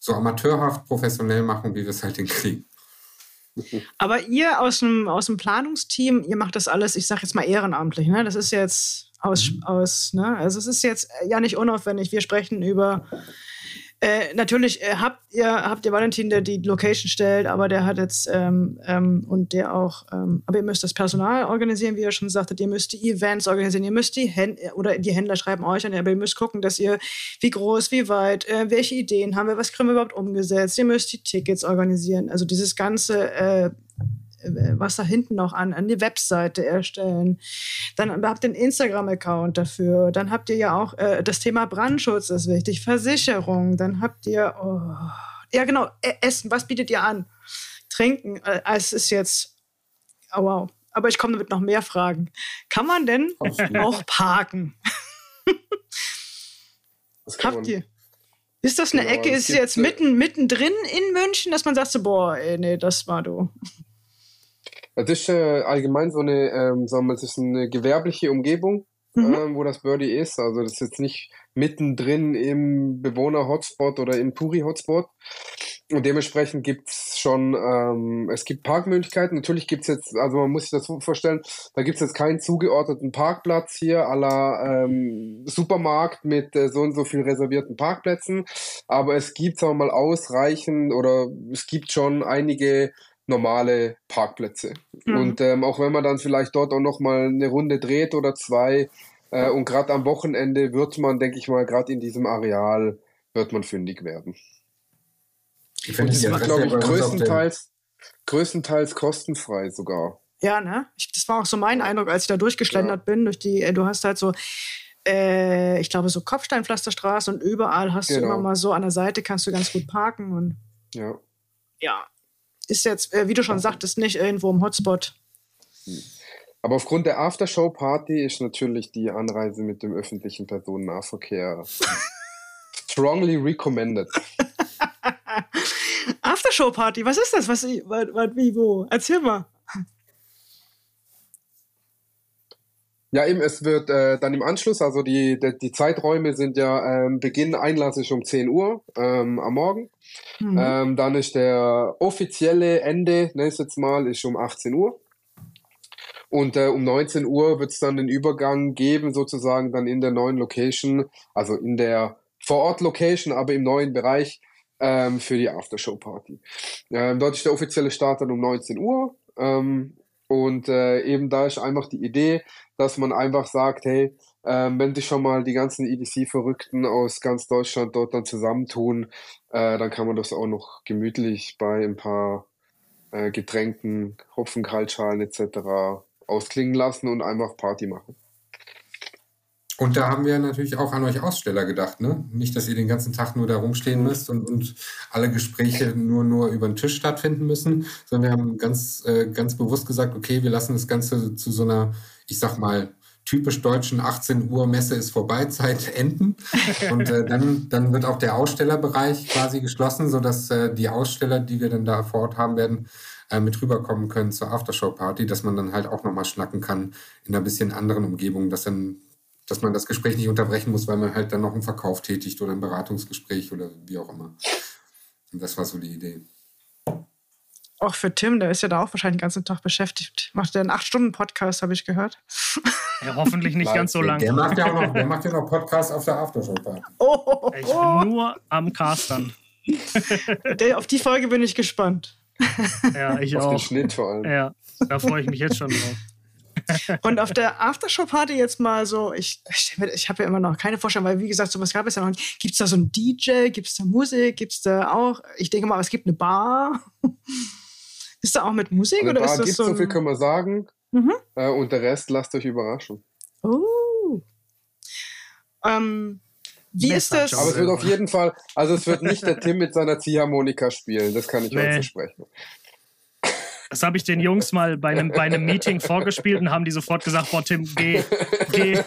Speaker 3: so amateurhaft professionell machen, wie wir es halt hinkriegen.
Speaker 1: Aber ihr aus dem, aus dem Planungsteam, ihr macht das alles, ich sage jetzt mal ehrenamtlich, ne? Das ist jetzt aus, mhm. aus ne? Also es ist jetzt ja nicht unaufwendig. Wir sprechen über äh, natürlich äh, habt ihr habt ihr Valentin, der die Location stellt, aber der hat jetzt ähm, ähm, und der auch, ähm, aber ihr müsst das Personal organisieren, wie ihr schon sagtet, ihr müsst die Events organisieren, ihr müsst die Händler oder die Händler schreiben euch an, aber ihr müsst gucken, dass ihr wie groß, wie weit, äh, welche Ideen haben wir, was kriegen wir überhaupt umgesetzt, ihr müsst die Tickets organisieren, also dieses ganze äh, äh, was da hinten noch an, an die Webseite erstellen. Dann habt ihr einen Instagram-Account dafür. Dann habt ihr ja auch äh, das Thema Brandschutz ist wichtig, Versicherung. Dann habt ihr, oh, ja genau, e, Essen. Was bietet ihr an? Trinken. Äh, es ist jetzt, oh wow. Aber ich komme mit noch mehr Fragen. Kann man denn auch parken? [laughs] habt ihr? Ist das eine genau, Ecke? Ist jetzt mitten, mittendrin in München, dass man sagt so, boah, ey, nee, das war du.
Speaker 4: Das ist äh, allgemein so eine, ähm, sagen wir, das ist eine gewerbliche Umgebung, mhm. ähm, wo das Birdie ist. Also das ist jetzt nicht mittendrin im Bewohner-Hotspot oder im Touri-Hotspot. Und dementsprechend gibt's schon, ähm, es gibt Parkmöglichkeiten. Natürlich gibt's jetzt, also man muss sich das so vorstellen, da gibt's jetzt keinen zugeordneten Parkplatz hier aller ähm, Supermarkt mit äh, so und so viel reservierten Parkplätzen. Aber es gibt, sagen wir mal, ausreichend oder es gibt schon einige normale Parkplätze. Mhm. Und ähm, auch wenn man dann vielleicht dort auch noch mal eine Runde dreht oder zwei äh, und gerade am Wochenende wird man, denke ich mal, gerade in diesem Areal wird man fündig werden. Ich und das war, glaube ich, größtenteils, größtenteils kostenfrei sogar.
Speaker 1: Ja, ne? Ich, das war auch so mein Eindruck, als ich da durchgeschlendert ja. bin. Durch die, äh, du hast halt so, äh, ich glaube, so Kopfsteinpflasterstraße und überall hast genau. du immer mal so an der Seite kannst du ganz gut parken und
Speaker 4: ja.
Speaker 1: Ja, ist jetzt, äh, wie du schon sagtest, nicht irgendwo im Hotspot.
Speaker 4: Aber aufgrund der Aftershow-Party ist natürlich die Anreise mit dem öffentlichen Personennahverkehr [laughs] strongly recommended.
Speaker 1: Aftershow-Party, was ist das? Was, was, was, wie, wo? Erzähl mal.
Speaker 4: Ja, eben, es wird äh, dann im Anschluss, also die, die, die Zeiträume sind ja, ähm, Beginn Einlass ist um 10 Uhr ähm, am Morgen. Mhm. Ähm, dann ist der offizielle Ende, ne, ist jetzt mal, ist um 18 Uhr. Und äh, um 19 Uhr wird es dann den Übergang geben, sozusagen dann in der neuen Location, also in der Vorort-Location, aber im neuen Bereich ähm, für die Aftershow-Party. Ähm, dort ist der offizielle Start dann um 19 Uhr. Ähm, und äh, eben da ist einfach die Idee, dass man einfach sagt, hey, ähm, wenn sich schon mal die ganzen EDC-Verrückten aus ganz Deutschland dort dann zusammentun, äh, dann kann man das auch noch gemütlich bei ein paar äh, Getränken, Hopfen, Kaltschalen etc. ausklingen lassen und einfach Party machen.
Speaker 3: Und da haben wir natürlich auch an euch Aussteller gedacht, ne? Nicht, dass ihr den ganzen Tag nur da rumstehen müsst und, und alle Gespräche nur, nur über den Tisch stattfinden müssen, sondern wir haben ganz, äh, ganz bewusst gesagt, okay, wir lassen das Ganze zu so einer, ich sag mal, typisch deutschen 18 Uhr Messe ist vorbei, [laughs] Zeit enden. Und äh, dann, dann wird auch der Ausstellerbereich quasi geschlossen, sodass äh, die Aussteller, die wir dann da vor Ort haben werden, äh, mit rüberkommen können zur Aftershow-Party, dass man dann halt auch nochmal schnacken kann in einer bisschen anderen Umgebung, dass dann dass man das Gespräch nicht unterbrechen muss, weil man halt dann noch einen Verkauf tätigt oder ein Beratungsgespräch oder wie auch immer. Und das war so die Idee.
Speaker 1: Auch für Tim, der ist ja da auch wahrscheinlich den ganzen Tag beschäftigt. Macht der einen 8-Stunden-Podcast, habe ich gehört. [laughs]
Speaker 2: Ja, hoffentlich nicht ganz so lang.
Speaker 3: Der macht ja auch noch, der macht ja noch Podcast auf der Aftershow-Party.
Speaker 1: Oh, [laughs] oh, oh.
Speaker 2: Ich bin nur am Castern. [laughs]
Speaker 1: Der, auf die Folge bin ich gespannt.
Speaker 2: Ja, ich
Speaker 4: Auf den
Speaker 2: auch.
Speaker 4: Schnitt vor allem.
Speaker 2: Ja, da freue ich mich jetzt schon drauf.
Speaker 1: Und auf der Aftershow-Party jetzt mal so, ich, ich, ich habe ja immer noch keine Vorstellung, weil wie gesagt, sowas gab es ja noch nicht. Gibt es da so einen DJ? Gibt es da Musik? Gibt es da auch, ich denke mal, es gibt eine Bar. [laughs] Ist da auch mit Musik
Speaker 4: Also
Speaker 1: oder
Speaker 4: da
Speaker 1: ist das
Speaker 4: gibt
Speaker 1: so?
Speaker 4: so viel
Speaker 1: ein-
Speaker 4: können wir sagen.
Speaker 1: Mhm.
Speaker 4: Äh, und der Rest lasst euch überraschen.
Speaker 1: Oh. Ähm, wie ist das?
Speaker 4: Aber es wird auf jeden Fall, also es wird nicht der Tim mit seiner Ziehharmonika spielen, das kann ich euch
Speaker 2: Nee.
Speaker 4: versprechen.
Speaker 2: Das habe ich den Jungs mal bei einem, bei einem Meeting vorgespielt und haben die sofort gesagt: Boah, Tim, geh, geh.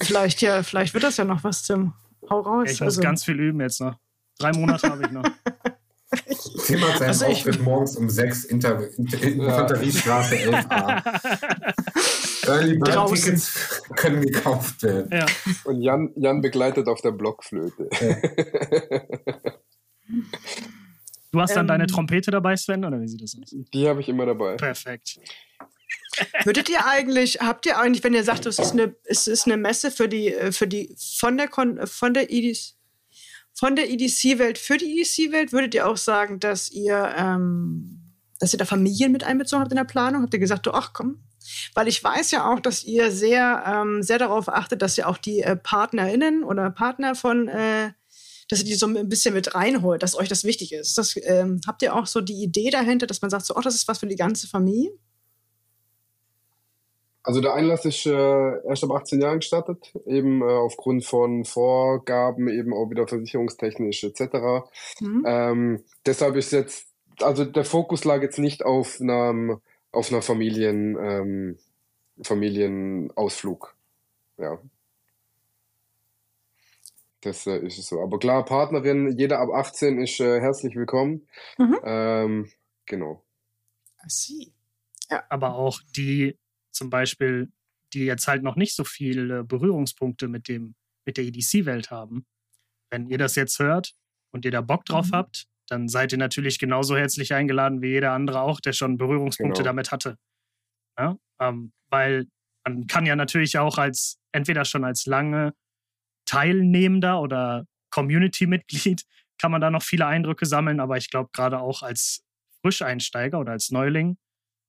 Speaker 1: Vielleicht ja, vielleicht wird das ja noch was, Tim. Hau raus.
Speaker 2: Ja, ich muss
Speaker 1: also,
Speaker 2: ganz viel üben jetzt noch. Drei Monate habe ich noch. [laughs]
Speaker 3: Tim hat seinen
Speaker 1: Also ich-
Speaker 3: Auftritt morgens um 6 Inter in Infanteriestraße 11a. [laughs] Early Bird. Tickets können gekauft werden.
Speaker 2: Ja.
Speaker 4: Und Jan, Jan begleitet auf der Blockflöte. [laughs]
Speaker 2: Du hast dann
Speaker 1: Ähm.
Speaker 2: deine Trompete dabei, Sven, oder wie sieht das aus?
Speaker 4: Die habe ich immer dabei.
Speaker 2: Perfekt.
Speaker 1: Würdet ihr eigentlich, habt ihr eigentlich, wenn ihr sagt, es ist eine, es ist eine Messe für die, äh, für die, von der, Kon, von der EDC, von der EDC-Welt für die EDC-Welt, würdet ihr auch sagen, dass ihr, ähm, dass ihr da Familien mit einbezogen habt in der Planung? Habt ihr gesagt, du, ach komm? Weil ich weiß ja auch, dass ihr sehr, ähm, sehr darauf achtet, dass ihr auch die äh, PartnerInnen oder Partner von, äh, dass ihr die so ein bisschen mit reinholt, dass euch das wichtig ist. Das, ähm, habt ihr auch so die Idee dahinter, dass man sagt, so, ach, das ist was für die ganze Familie?
Speaker 4: Also der Einlass ist äh, erst ab 18 Jahren gestartet, eben äh, aufgrund von Vorgaben, eben auch wieder versicherungstechnisch etc.
Speaker 1: Mhm.
Speaker 4: Ähm, deshalb ist jetzt, also der Fokus lag jetzt nicht auf einem, auf einer Familien, ähm, Familienausflug. Ja. Das äh, ist es so. Aber klar, Partnerin, jeder ab 18 ist äh, herzlich willkommen.
Speaker 1: Mhm.
Speaker 4: Ähm, genau.
Speaker 1: I see.
Speaker 2: Aber auch die zum Beispiel, die jetzt halt noch nicht so viele Berührungspunkte mit dem, mit der EDC-Welt haben. Wenn ihr das jetzt hört und ihr da Bock drauf
Speaker 1: Mhm.
Speaker 2: habt, dann seid ihr natürlich genauso herzlich eingeladen wie jeder andere auch, der schon Berührungspunkte
Speaker 4: Genau.
Speaker 2: damit hatte. Ja? Ähm, weil man kann ja natürlich auch als, entweder schon als lange Teilnehmender oder Community-Mitglied, [laughs] kann man da noch viele Eindrücke sammeln, aber ich glaube, gerade auch als Frischeinsteiger oder als Neuling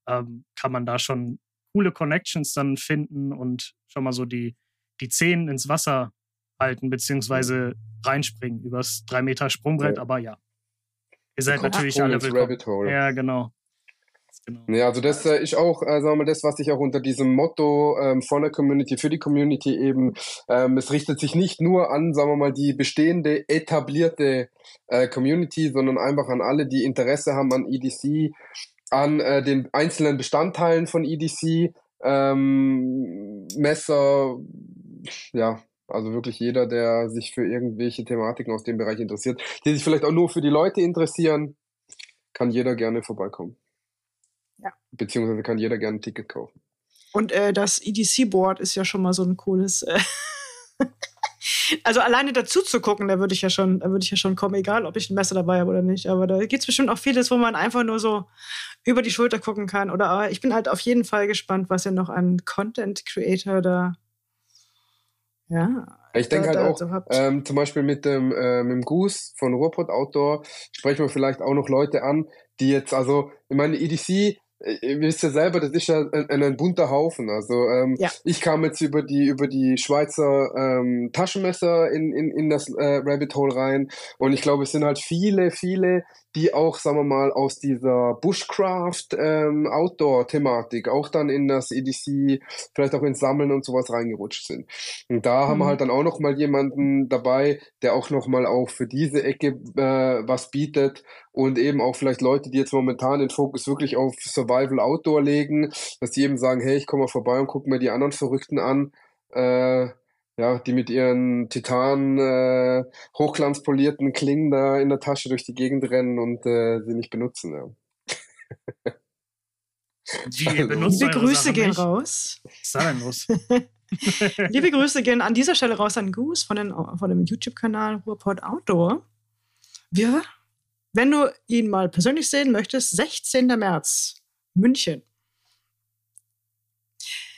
Speaker 2: ähm, kann man da schon coole Connections dann finden und schon mal so die, die Zehen ins Wasser halten, beziehungsweise reinspringen übers 3 Meter Sprungbrett,
Speaker 4: Ja.
Speaker 2: aber ja. Ihr seid natürlich alle willkommen. Ja, genau. Genau.
Speaker 4: Nee, also das äh, ist auch, äh, sagen wir mal, das, was ich auch unter diesem Motto ähm, von der Community für die Community eben, ähm, es richtet sich nicht nur an, sagen wir mal, die bestehende, etablierte äh, Community, sondern einfach an alle, die Interesse haben an EDC, an äh, den einzelnen Bestandteilen von EDC, ähm, Messer, ja, also wirklich jeder, der sich für irgendwelche Thematiken aus dem Bereich interessiert, die sich vielleicht auch nur für die Leute interessieren, kann jeder gerne vorbeikommen.
Speaker 1: Ja.
Speaker 4: Beziehungsweise kann jeder gerne ein Ticket kaufen.
Speaker 1: Und äh, das EDC-Board ist ja schon mal so ein cooles. Äh [laughs] also alleine dazu zu gucken, da würde ich ja schon, da würde ich ja schon kommen, egal ob ich ein Messer dabei habe oder nicht. Aber da gibt es bestimmt auch vieles, wo man einfach nur so über die Schulter gucken kann. Oder aber ich bin halt auf jeden Fall gespannt, was ihr noch an Content Creator da. Ja.
Speaker 4: Ich denke halt auch,
Speaker 1: so
Speaker 4: ähm, zum Beispiel mit dem, äh, mit dem Goose von Ruhrpott Outdoor sprechen wir vielleicht auch noch Leute an, die jetzt, also, ich meine, EDC ihr wisst ja selber, das ist ja ein, ein bunter Haufen. Also ähm,
Speaker 1: Ja.
Speaker 4: ich kam jetzt über die über die Schweizer ähm, Taschenmesser in, in, in das äh, Rabbit Hole rein und ich glaube, es sind halt viele, viele, die auch, sagen wir mal, aus dieser Bushcraft ähm, Outdoor-Thematik auch dann in das EDC, vielleicht auch ins Sammeln und sowas reingerutscht sind. Und da haben wir
Speaker 1: Mhm.
Speaker 4: halt dann auch noch mal jemanden dabei, der auch noch mal auch für diese Ecke äh, was bietet und eben auch vielleicht Leute, die jetzt momentan den Fokus wirklich auf Survival Outdoor legen, dass die eben sagen, hey, ich komme mal vorbei und gucke mir die anderen Verrückten an, äh, ja, die mit ihren Titan äh, hochglanzpolierten Klingen da in der Tasche durch die Gegend rennen und äh, sie nicht benutzen. Ja. [laughs]
Speaker 2: Wie, benutzt
Speaker 1: Liebe Grüße
Speaker 2: Sachen
Speaker 1: gehen
Speaker 2: nicht?
Speaker 1: raus.
Speaker 2: Denn los? [laughs]
Speaker 1: Liebe Grüße gehen an dieser Stelle raus an Goose von, den, von dem YouTube-Kanal Ruhrport Outdoor. Wir, wenn du ihn mal persönlich sehen möchtest, 16. März, München.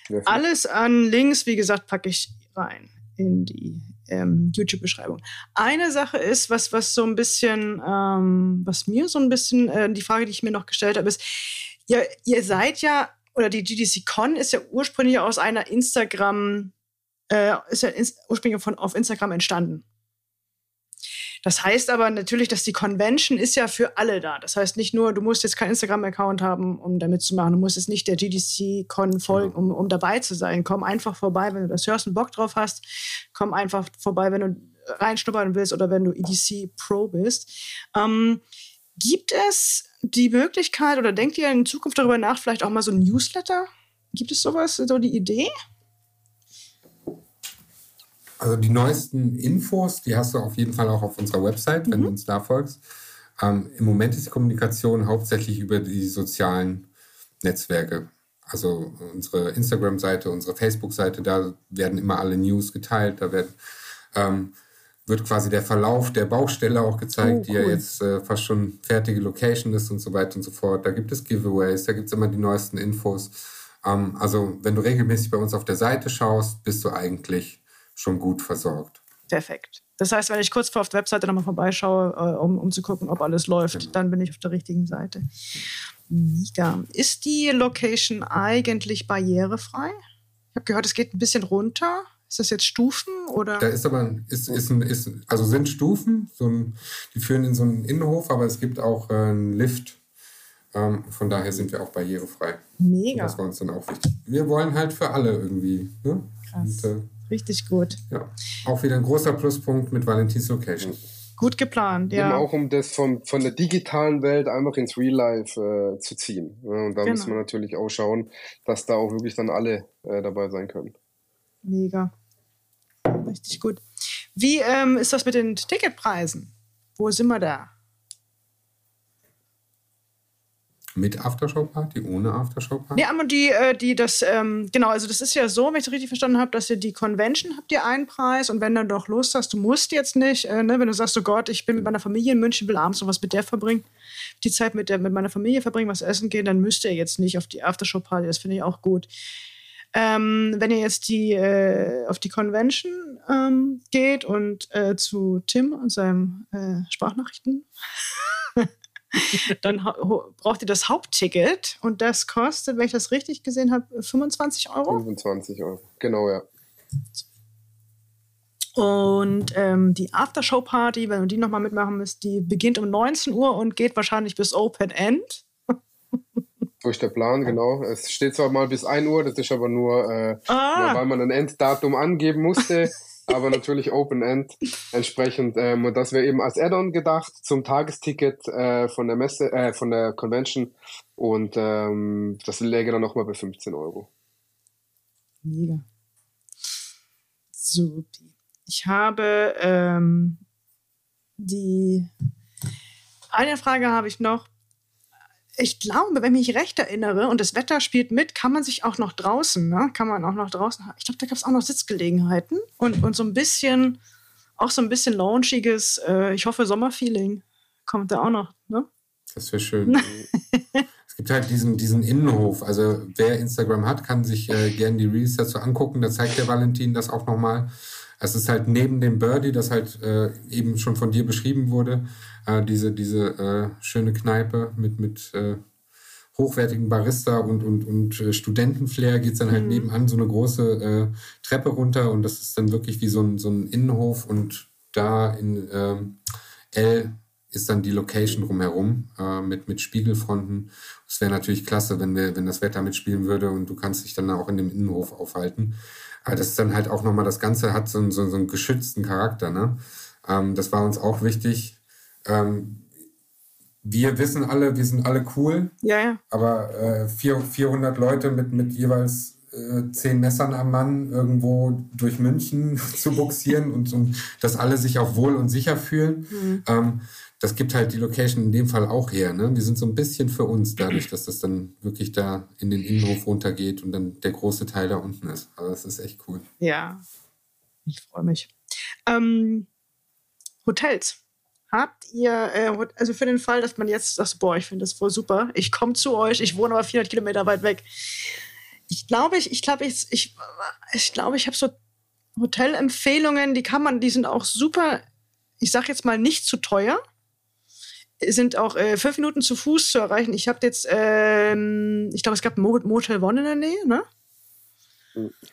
Speaker 4: Ja,
Speaker 1: Alles an Links, wie gesagt, packe ich rein in die ähm, YouTube-Beschreibung. Eine Sache ist, was, was so ein bisschen, ähm, was mir so ein bisschen, äh, die Frage, die ich mir noch gestellt habe, ist, ihr, ihr seid ja, oder die GDC Con ist ja ursprünglich aus einer Instagram, äh, ist ja ins, ursprünglich von, auf Instagram entstanden. Das heißt aber natürlich, dass die Convention ist ja für alle da. Das heißt nicht nur, du musst jetzt keinen Instagram-Account haben, um damit zu machen. Du musst jetzt nicht der GDC-Con folgen, um, um dabei zu sein. Komm einfach vorbei, wenn du das hörst und Bock drauf hast. Komm einfach vorbei, wenn du reinschnuppern willst oder wenn du EDC Pro bist. Ähm, gibt es die Möglichkeit oder denkt ihr in Zukunft darüber nach, vielleicht auch mal so ein Newsletter? Gibt es sowas, so die Idee?
Speaker 3: Also die neuesten Infos, die hast du auf jeden Fall auch auf unserer Website, wenn du uns da folgst. Ähm, Im Moment ist die Kommunikation hauptsächlich über die sozialen Netzwerke. Also unsere Instagram-Seite, unsere Facebook-Seite, da werden immer alle News geteilt, da werden, ähm, wird quasi der Verlauf der Baustelle auch gezeigt,
Speaker 1: Oh,
Speaker 3: die ja
Speaker 1: cool.
Speaker 3: jetzt äh, fast schon fertige Location ist und so weiter und so fort. Da gibt es Giveaways, da gibt es immer die neuesten Infos. Ähm, also wenn du regelmäßig bei uns auf der Seite schaust, bist du eigentlich schon gut versorgt.
Speaker 1: Perfekt. Das heißt, wenn ich kurz vor auf der Webseite nochmal vorbeischaue, äh, um, um zu gucken, ob alles läuft,
Speaker 3: Genau.
Speaker 1: dann bin ich auf der richtigen Seite. Mega. Ist die Location eigentlich barrierefrei? Ich habe gehört, es geht ein bisschen runter. Ist das jetzt Stufen oder?
Speaker 3: Da ist aber ist, ist ein, ist, also sind Stufen, so ein, die führen in so einen Innenhof, aber es gibt auch äh, einen Lift. Ähm, von daher sind wir auch barrierefrei. Und
Speaker 1: Mega.
Speaker 3: Das war uns dann auch wichtig. Wir wollen halt für alle irgendwie. Ne?
Speaker 1: Krass.
Speaker 3: Und, äh,
Speaker 1: Richtig gut.
Speaker 3: ja, auch wieder ein großer Pluspunkt mit Valentins Location.
Speaker 1: Gut geplant,
Speaker 4: Eben
Speaker 1: ja.
Speaker 4: auch um das von, von der digitalen Welt einfach ins Real Life äh, zu ziehen. Ja, und da
Speaker 1: Genau.
Speaker 4: müssen wir natürlich auch schauen, dass da auch wirklich dann alle äh, dabei sein können.
Speaker 1: Mega. Richtig gut. Wie ähm, ist das mit den Ticketpreisen? Wo sind wir da?
Speaker 3: Mit Aftershow-Party, ohne Aftershow-Party?
Speaker 1: Nee, aber die, äh, die, das, ähm, genau, also das ist ja so, wenn ich das richtig verstanden habe, dass ihr die Convention habt ihr einen Preis und wenn du doch Lust hast, du musst jetzt nicht, äh, ne, wenn du sagst, oh Gott, ich bin mit meiner Familie in München, will abends noch was mit der verbringen, die Zeit mit, der, mit meiner Familie verbringen, was essen gehen, dann müsst ihr jetzt nicht auf die Aftershow-Party, das finde ich auch gut. Ähm, wenn ihr jetzt die, äh, auf die Convention ähm, geht und äh, zu Tim und seinem äh, Sprachnachrichten, [laughs] [laughs] dann braucht ihr das Hauptticket und das kostet, wenn ich das richtig gesehen habe, 25 Euro.
Speaker 4: 25 Euro. Genau, ja.
Speaker 1: Und ähm, die Aftershow-Party, wenn du die nochmal mitmachen müsst, die beginnt um 19 Uhr und geht wahrscheinlich bis Open End. [laughs]
Speaker 4: So ist der Plan, genau. Es steht zwar mal bis 1 Uhr, das ist aber nur, äh, nur
Speaker 1: Ah,
Speaker 4: weil man ein Enddatum angeben musste, [laughs] aber natürlich Open End entsprechend. Ähm, und das wäre eben als Add-on gedacht zum Tagesticket äh, von der Messe, äh, von der Convention. Und ähm, das läge dann nochmal bei 15 Euro.
Speaker 1: mega. Supi. Ich habe ähm, die. Eine Frage habe ich noch. Ich glaube, wenn ich mich recht erinnere und das Wetter spielt mit, kann man sich auch noch draußen, ne? Kann man auch noch draußen. Ich glaube, da gab es auch noch Sitzgelegenheiten und, und so ein bisschen, auch so ein bisschen launchiges, äh, ich hoffe, Sommerfeeling kommt da auch noch, ne?
Speaker 3: Das wäre schön. es gibt halt diesen, diesen Innenhof. Also wer Instagram hat, kann sich äh, gerne die Reels dazu angucken. Da zeigt der Valentin das auch nochmal. Es ist halt neben dem Birdie, das halt äh, eben schon von dir beschrieben wurde, äh, diese, diese äh, schöne Kneipe mit, mit äh, hochwertigen Barista und, und, und äh, Studentenflair geht es dann halt mhm. nebenan so eine große äh, Treppe runter und das ist dann wirklich wie so ein, so ein Innenhof und da in ähm, L ist dann die Location drumherum äh, mit, mit Spiegelfronten. Es wäre natürlich klasse, wenn, wir, wenn das Wetter mitspielen würde und du kannst dich dann auch in dem Innenhof aufhalten. Aber das ist dann halt auch nochmal, das Ganze hat so, so, so einen geschützten Charakter. Ne? Ähm, das war uns auch wichtig. Ähm, wir wissen alle, wir sind alle cool.
Speaker 1: Ja, ja.
Speaker 3: Aber äh, 400 Leute mit, mit jeweils äh, zehn Messern am Mann irgendwo durch München [laughs] zu buxieren und, und dass alle sich auch wohl und sicher fühlen. Mhm. Ähm, das gibt halt die Location in dem Fall auch her. Ne? Wir sind so ein bisschen für uns, dadurch, dass das dann wirklich da in den Innenhof runtergeht und dann der große Teil da unten ist. Also das ist echt cool.
Speaker 1: Ja, ich freue mich. Ähm, Hotels. Habt ihr, äh, also für den Fall, dass man jetzt sagt, boah, ich finde das voll super, ich komme zu euch, ich wohne aber 400 Kilometer weit weg. Ich glaube, ich, ich glaube, ich, ich, ich glaube, ich habe so Hotelempfehlungen, die kann man, die sind auch super, ich sag jetzt mal nicht zu teuer sind auch äh, fünf Minuten zu Fuß zu erreichen. Ich habe jetzt, ähm, ich glaube, es gab Motel One in der Nähe, ne?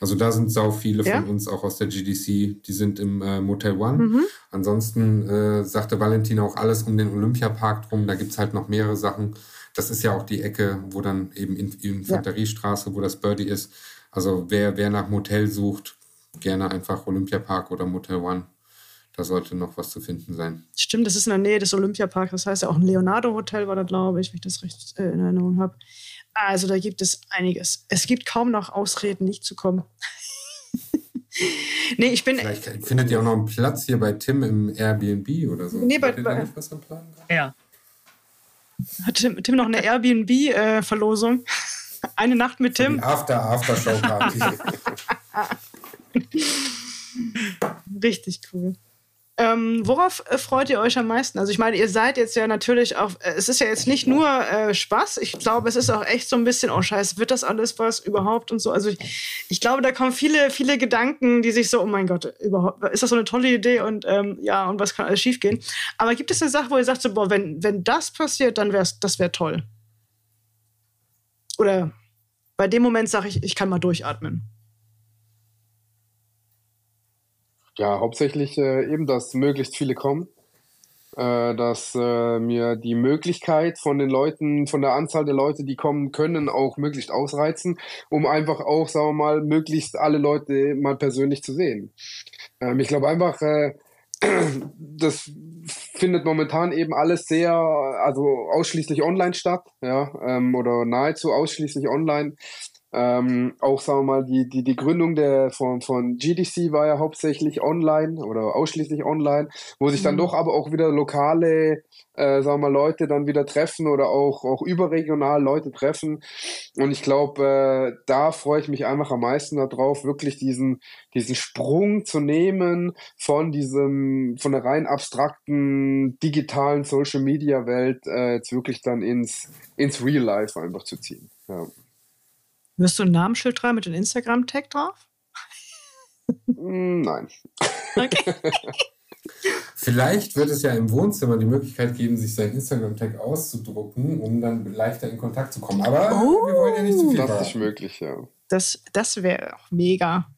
Speaker 3: Also da sind sau viele ja? von uns auch aus der GDC, die sind im äh, Motel One. Mhm. Ansonsten äh, sagte Valentin auch alles um den Olympiapark drum. Da gibt es halt noch mehrere Sachen. Das ist ja auch die Ecke, wo dann eben in Infanteriestraße, ja. wo das Birdie ist. Also wer, wer nach Motel sucht, gerne einfach Olympiapark oder Motel One. Da sollte noch was zu finden sein.
Speaker 1: Stimmt, das ist in der Nähe des Olympiaparks. Das heißt ja auch ein Leonardo-Hotel war da, glaube ich, wenn ich das recht äh, in Erinnerung habe. Also da gibt es einiges. Es gibt kaum noch Ausreden, nicht zu kommen. [laughs] nee, ich bin.
Speaker 3: Vielleicht findet ihr auch noch einen Platz hier bei Tim im Airbnb oder so. Nee, bei, bei nicht was am
Speaker 1: Plan Ja. Hat Tim, Tim noch eine Airbnb-Verlosung? Äh, [laughs] eine Nacht mit Tim?
Speaker 3: After, After Show Party. [laughs]
Speaker 1: Richtig cool. Ähm, worauf äh, freut ihr euch am meisten? Also ich meine, ihr seid jetzt ja natürlich auch, äh, es ist ja jetzt nicht nur äh, Spaß, ich glaube, es ist auch echt so ein bisschen, oh scheiße, wird das alles was überhaupt und so. Also ich, ich glaube, da kommen viele, viele Gedanken, die sich so, oh mein Gott, überhaupt, ist das so eine tolle Idee und ähm, ja, und was kann alles schiefgehen? Aber gibt es eine Sache, wo ihr sagt, so, boah, wenn, wenn das passiert, dann wäre das wäre toll? Oder bei dem Moment sage ich, ich kann mal durchatmen.
Speaker 4: Ja, hauptsächlich äh, eben, dass möglichst viele kommen. Äh, dass äh, mir die Möglichkeit von den Leuten, von der Anzahl der Leute, die kommen können, auch möglichst ausreizen, um einfach auch, sagen wir mal, möglichst alle Leute mal persönlich zu sehen. Ähm, ich glaube einfach, äh, [clears throat] das findet momentan eben alles sehr, also ausschließlich online statt, ja, ähm, oder nahezu ausschließlich online. Ähm, auch sagen wir mal, die, die, die Gründung der, von, von GDC war ja hauptsächlich online oder ausschließlich online, wo sich dann mhm. doch aber auch wieder lokale, äh, sagen wir mal, Leute dann wieder treffen oder auch, auch überregional Leute treffen. Und ich glaube, äh, da freue ich mich einfach am meisten darauf, wirklich diesen, diesen Sprung zu nehmen von diesem, von der rein abstrakten digitalen Social Media Welt äh, jetzt wirklich dann ins, ins Real Life einfach zu ziehen. Ja.
Speaker 1: Wirst du ein Namensschild dran mit dem Instagram-Tag drauf?
Speaker 4: Nein. Okay. [laughs]
Speaker 3: Vielleicht wird es ja im Wohnzimmer die Möglichkeit geben, sich sein Instagram-Tag auszudrucken, um dann leichter in Kontakt zu kommen. Aber oh, wir wollen ja nicht zu viel.
Speaker 4: Das ist möglich, ja.
Speaker 1: Das, das wäre auch mega.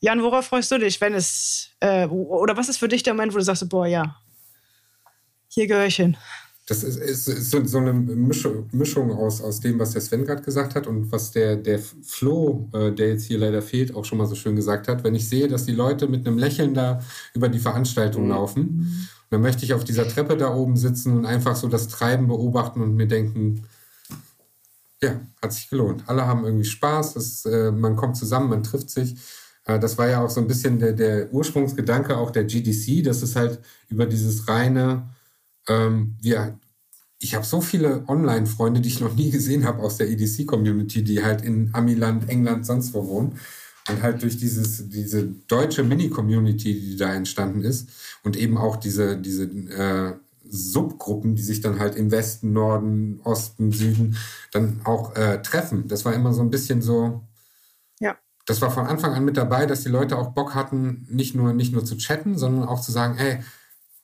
Speaker 1: Jan, worauf freust du dich, wenn es, äh, oder was ist für dich der Moment, wo du sagst, boah, ja, hier gehöre ich hin?
Speaker 3: Das ist, ist, ist so eine Mischung, Mischung aus, aus dem, was der Sven gerade gesagt hat und was der, der Flo, äh, der jetzt hier leider fehlt, auch schon mal so schön gesagt hat. Wenn ich sehe, dass die Leute mit einem Lächeln da über die Veranstaltung mhm. laufen, dann möchte ich auf dieser Treppe da oben sitzen und einfach so das Treiben beobachten und mir denken, ja, hat sich gelohnt. Alle haben irgendwie Spaß, das, äh, man kommt zusammen, man trifft sich. Äh, das war ja auch so ein bisschen der, der Ursprungsgedanke auch der GDC, dass es halt über dieses reine ähm, wir, ich habe so viele Online-Freunde, die ich noch nie gesehen habe aus der EDC-Community, die halt in Amiland, England, sonst wo wohnen. Und halt durch dieses, diese deutsche Mini-Community, die da entstanden ist und eben auch diese, diese äh, Subgruppen, die sich dann halt im Westen, Norden, Osten, Süden dann auch äh, treffen. Das war immer so ein bisschen so.
Speaker 1: Ja.
Speaker 3: Das war von Anfang an mit dabei, dass die Leute auch Bock hatten, nicht nur, nicht nur zu chatten, sondern auch zu sagen, ey,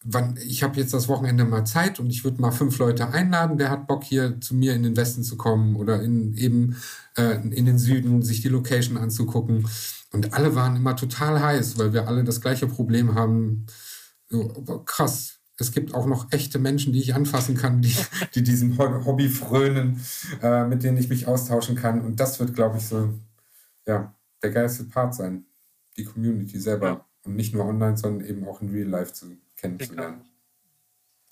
Speaker 3: wann, ich habe jetzt das Wochenende mal Zeit und ich würde mal fünf Leute einladen, der hat Bock hier zu mir in den Westen zu kommen oder in eben äh, in den Süden, sich die Location anzugucken. Und alle waren immer total heiß, weil wir alle das gleiche Problem haben. So, krass. Es gibt auch noch echte Menschen, die ich anfassen kann, die, [laughs] die diesem Hobby frönen, äh, mit denen ich mich austauschen kann. Und das wird, glaube ich, so, ja, der geilste Part sein. Die Community selber. Ja. Und nicht nur online, sondern eben auch in Real Life zu kennenzulernen.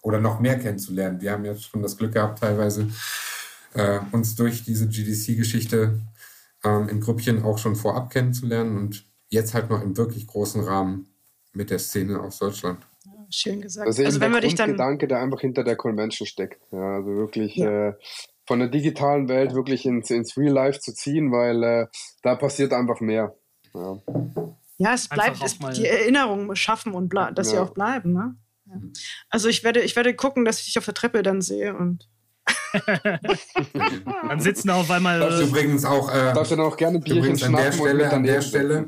Speaker 3: Oder noch mehr kennenzulernen. Wir haben ja schon das Glück gehabt, teilweise äh, uns durch diese GDC-Geschichte ähm, in Grüppchen auch schon vorab kennenzulernen und jetzt halt noch im wirklich großen Rahmen mit der Szene aus Deutschland.
Speaker 1: schön gesagt.
Speaker 4: Das ist also wenn der Gedanke, der einfach hinter der Convention steckt. Ja, also wirklich ja. äh, von der digitalen Welt wirklich ins, ins Real Life zu ziehen, weil äh, da passiert einfach mehr. Ja.
Speaker 1: Ja, es bleibt, es, die Erinnerungen schaffen und dass ja. sie auch bleiben. Ne? Ja. Also ich werde, ich werde gucken, dass ich dich auf der Treppe dann sehe und [laughs]
Speaker 2: dann sitzen auf einmal.
Speaker 3: Darfst
Speaker 2: äh,
Speaker 3: übrigens auch. Äh,
Speaker 4: darfst du dann auch gerne Bierchen
Speaker 3: übrigens an der Stelle, an der Stelle.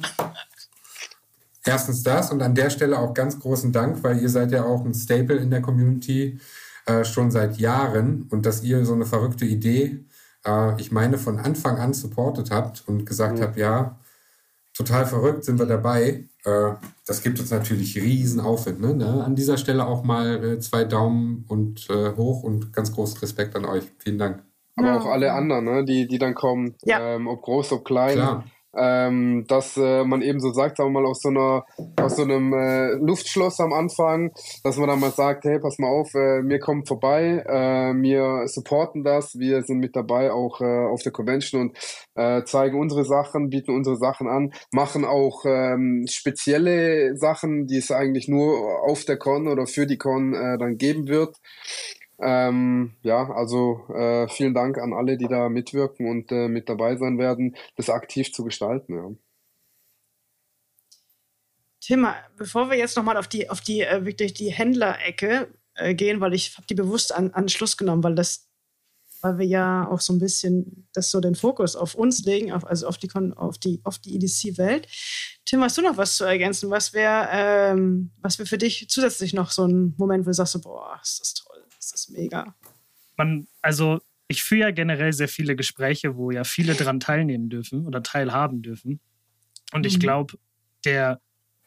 Speaker 3: Erstens das und an der Stelle auch ganz großen Dank, weil ihr seid ja auch ein Staple in der Community äh, schon seit Jahren und dass ihr so eine verrückte Idee, äh, ich meine, von Anfang an supportet habt und gesagt mhm. habt, ja, total verrückt, sind wir dabei. Äh, das gibt uns natürlich riesen Aufwind. Ne? ne? An dieser Stelle auch mal äh, zwei Daumen und äh, hoch und ganz großen Respekt an euch. Vielen Dank.
Speaker 4: Aber ja. auch alle anderen, ne? die, die dann kommen, ja. ähm, ob groß, ob klein. Klar ähm, dass äh, man eben so sagt, sagen wir mal, aus so, einer, aus so einem äh, Luftschloss am Anfang, dass man dann mal sagt, hey, pass mal auf, äh, wir kommen vorbei, äh, wir supporten das, wir sind mit dabei auch äh, auf der Convention und äh, zeigen unsere Sachen, bieten unsere Sachen an, machen auch ähm, spezielle Sachen, die es eigentlich nur auf der Con oder für die Con äh, dann geben wird. Ähm, ja, also äh, vielen Dank an alle, die da mitwirken und äh, mit dabei sein werden, das aktiv zu gestalten. Ja.
Speaker 1: Tim, bevor wir jetzt nochmal auf die, auf die äh, wirklich die Händlerecke äh, gehen, weil ich habe die bewusst an, an Schluss genommen, weil das, weil wir ja auch so ein bisschen das so den Fokus auf uns legen, auf, also auf die auf die auf die EDC-Welt. Tim, hast du noch was zu ergänzen? Was wäre, ähm, was für dich zusätzlich noch so ein Moment, wo du sagst, boah, ist das toll? Das ist mega.
Speaker 2: Man, also ich führe ja generell sehr viele Gespräche, wo ja viele daran teilnehmen dürfen oder teilhaben dürfen. Und ich mhm. glaube, der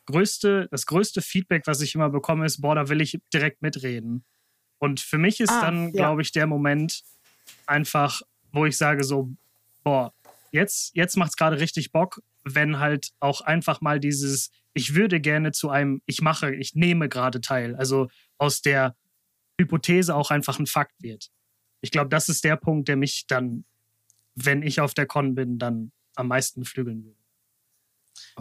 Speaker 2: größte, das größte Feedback, was ich immer bekomme, ist, boah, da will ich direkt mitreden. Und für mich ist ah, dann, ja. glaube ich, der Moment einfach, wo ich sage so, boah, jetzt, jetzt macht es gerade richtig Bock, wenn halt auch einfach mal dieses, ich würde gerne zu einem, ich mache, ich nehme gerade teil. Also aus der Hypothese auch einfach ein Fakt wird. Ich glaube, das ist der Punkt, der mich dann, wenn ich auf der Con bin, dann am meisten beflügeln würde.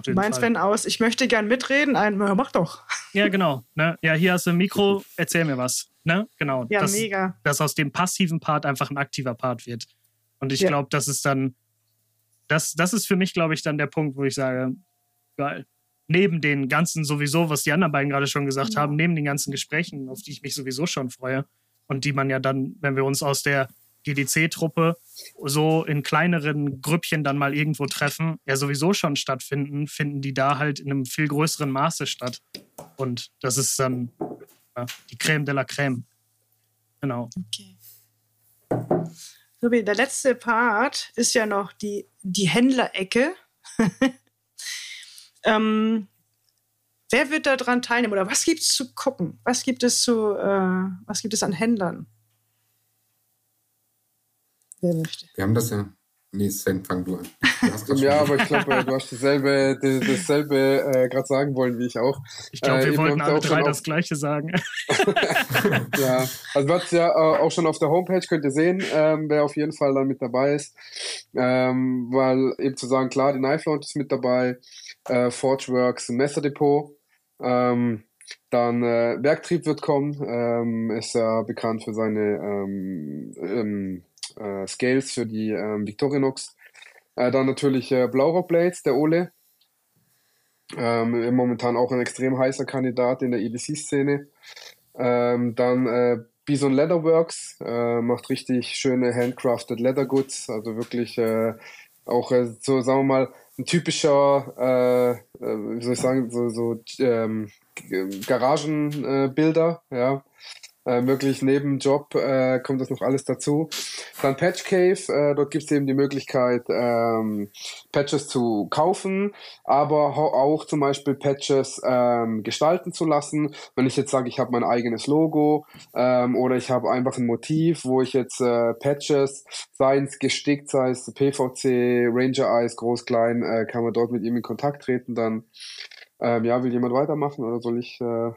Speaker 1: Du meinst, Fall. wenn aus, ich möchte gern mitreden, ein, mach doch. [laughs]
Speaker 2: Ja, genau. Ne? Ja, hier hast du ein Mikro, erzähl mir was. Ne? Genau.
Speaker 1: Ja,
Speaker 2: dass,
Speaker 1: mega.
Speaker 2: Dass aus dem passiven Part einfach ein aktiver Part wird. Und ich ja. glaube, das ist dann, das, das ist für mich, glaube ich, dann der Punkt, wo ich sage, geil neben den ganzen sowieso, was die anderen beiden gerade schon gesagt ja. haben, neben den ganzen Gesprächen, auf die ich mich sowieso schon freue und die man ja dann, wenn wir uns aus der GDC-Truppe so in kleineren Grüppchen dann mal irgendwo treffen, ja sowieso schon stattfinden, finden die da halt in einem viel größeren Maße statt. Und das ist dann ja, die Creme de la Creme. Genau. Okay.
Speaker 1: So wie der letzte Part ist ja noch die, die Händlerecke. [laughs] Ähm, wer wird daran teilnehmen oder was gibt es zu gucken? Was gibt es zu, äh, was gibt es an Händlern? Wer möchte?
Speaker 3: Wir haben das ja. Nee, Sven, fang du an.
Speaker 4: Du [laughs] ja, aber ich glaube, äh, du hast dasselbe, dasselbe äh, gerade sagen wollen wie ich auch.
Speaker 2: Ich glaube, wir äh, wollten alle drei das Gleiche sagen. [laughs] [laughs]
Speaker 4: ja, also du hast ja äh, auch schon auf der Homepage, könnt ihr sehen, ähm, wer auf jeden Fall dann mit dabei ist. Ähm, weil eben zu sagen, klar, die Knife Launch ist mit dabei, äh, Forgeworks Messer Depot. Ähm, dann äh, Werktrieb wird kommen, ähm, ist ja bekannt für seine ähm, ähm, äh, Scales für die ähm, Victorinox. Äh, dann natürlich äh, Blaurock Blades, der Ole. Ähm, momentan auch ein extrem heißer Kandidat in der EDC-Szene. Dann äh, Bison Leatherworks macht richtig schöne handcrafted Leather Goods, also wirklich auch so, sagen wir mal, ein typischer, äh, äh, wie soll ich sagen, so, so ähm, Garagenbilder, äh, ja. Äh, wirklich neben Job äh, kommt das noch alles dazu. Dann Patch Cave, äh, dort gibt es eben die Möglichkeit, ähm, Patches zu kaufen, aber auch zum Beispiel Patches ähm, gestalten zu lassen. Wenn ich jetzt sage, ich habe mein eigenes Logo ähm, oder ich habe einfach ein Motiv, wo ich jetzt äh, Patches, sei es gestickt, sei es PVC, Ranger Eyes, groß, klein, äh, kann man dort mit ihm in Kontakt treten. Dann, ähm, ja, will jemand weitermachen oder soll ich... Äh,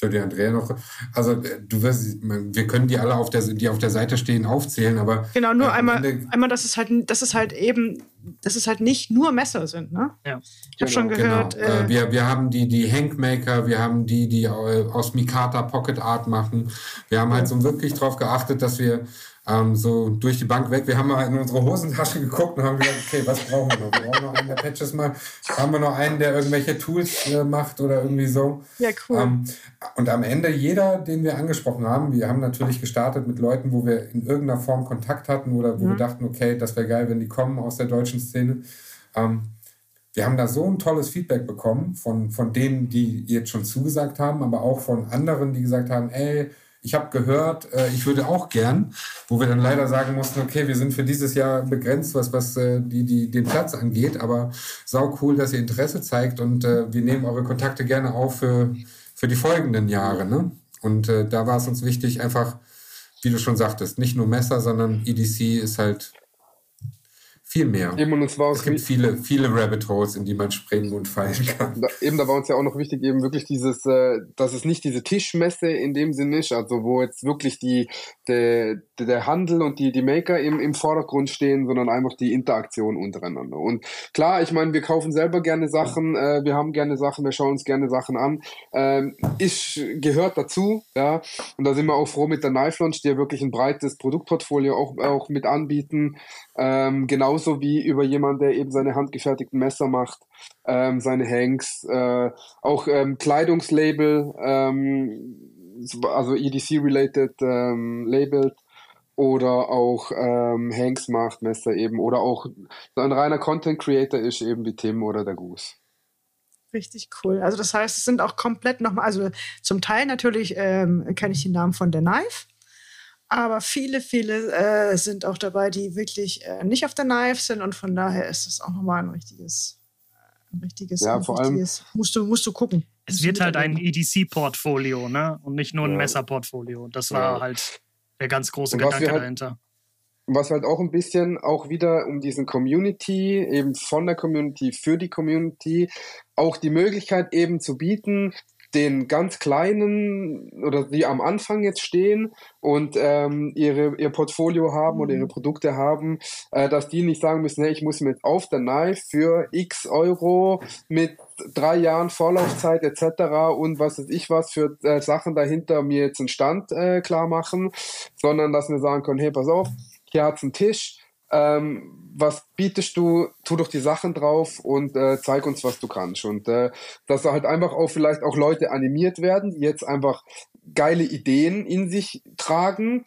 Speaker 3: soll die Andrea noch. Also äh, du wirst, wir können die alle auf der, die auf der Seite stehen, aufzählen, aber.
Speaker 1: Genau, nur äh, einmal, einmal, dass es halt, dass es halt eben, dass es halt nicht nur Messer sind, ne?
Speaker 2: Ja.
Speaker 1: Ich habe schon genau, gehört.
Speaker 3: Genau. Äh, wir, wir haben die, die Hankmaker, wir haben die, die aus Mikata Pocket Art machen. Wir haben halt so wirklich darauf geachtet, dass wir ähm, so durch die Bank weg. Wir haben mal in unsere Hosentasche geguckt und haben gesagt, okay, was brauchen wir noch? Wir brauchen noch einen, der Patches mal. Haben wir noch einen, der irgendwelche Tools äh, macht oder irgendwie so.
Speaker 1: Ja, cool. Ähm,
Speaker 3: und am Ende jeder, den wir angesprochen haben, wir haben natürlich gestartet mit Leuten, wo wir in irgendeiner Form Kontakt hatten oder wo mhm. wir dachten, okay, das wäre geil, wenn die kommen aus der deutschen Szene. Ähm, wir haben da so ein tolles Feedback bekommen von, von denen, die jetzt schon zugesagt haben, aber auch von anderen, die gesagt haben, ey, ich habe gehört, äh, ich würde auch gern, wo wir dann leider sagen mussten, okay, wir sind für dieses Jahr begrenzt, was, was äh, die, die, den Platz angeht, aber sau cool, dass ihr Interesse zeigt und äh, wir nehmen eure Kontakte gerne auf für, für die folgenden Jahre. Ne? Und äh, da war es uns wichtig, einfach, wie du schon sagtest, nicht nur Messer, sondern EDC ist halt viel mehr.
Speaker 4: Eben, und es, war
Speaker 3: es gibt viele, viele Rabbit Holes, in die man springen und fallen [laughs] kann.
Speaker 4: Da, eben, da war uns ja auch noch wichtig, eben wirklich dieses, äh, dass es nicht diese Tischmesse in dem Sinn ist, also wo jetzt wirklich die, der, der Handel und die, die Maker im, im Vordergrund stehen, sondern einfach die Interaktion untereinander. Und klar, ich meine, wir kaufen selber gerne Sachen, äh, wir haben gerne Sachen, wir schauen uns gerne Sachen an. Ähm, ist, gehört dazu, ja. Und da sind wir auch froh mit der Knife Launch, die ja wirklich ein breites Produktportfolio auch, auch mit anbieten. Ähm, genauso wie über jemanden, der eben seine handgefertigten Messer macht, ähm, seine Hanks, äh, auch ähm, Kleidungslabel, ähm, also EDC-related ähm, labeled oder auch ähm, Hanks macht Messer eben oder auch ein reiner Content Creator ist eben wie Tim oder der Goose.
Speaker 1: Richtig cool. Also das heißt, es sind auch komplett nochmal, also zum Teil natürlich kenne ich den Namen von der Knife. Aber viele, viele äh, sind auch dabei, die wirklich äh, nicht auf der Knife sind und von daher ist es auch nochmal ein richtiges, äh, ein richtiges,
Speaker 4: ja, vor
Speaker 1: richtiges, allem musst du, musst du gucken.
Speaker 2: Es wird halt ein EDC-Portfolio, ne? Und nicht nur ein ja. Messer-Portfolio. Das war ja. halt der ganz große Gedanke halt, dahinter.
Speaker 4: Was halt auch ein bisschen auch wieder um diesen Community, eben von der Community für die Community, auch die Möglichkeit eben zu bieten, den ganz kleinen oder die am Anfang jetzt stehen und ähm, ihre, ihr Portfolio haben oder ihre mhm. Produkte haben, äh, dass die nicht sagen müssen, hey, ich muss mir jetzt auf der Knife für x Euro mit drei Jahren Vorlaufzeit etc. und was weiß ich was für äh, Sachen dahinter mir jetzt einen Stand äh, klar machen, sondern dass wir sagen können, hey, pass auf, hier hat's einen Tisch, ähm, was bietest du, tu doch die Sachen drauf und äh, zeig uns, was du kannst. Und äh, dass da halt einfach auch vielleicht auch Leute animiert werden, die jetzt einfach geile Ideen in sich tragen,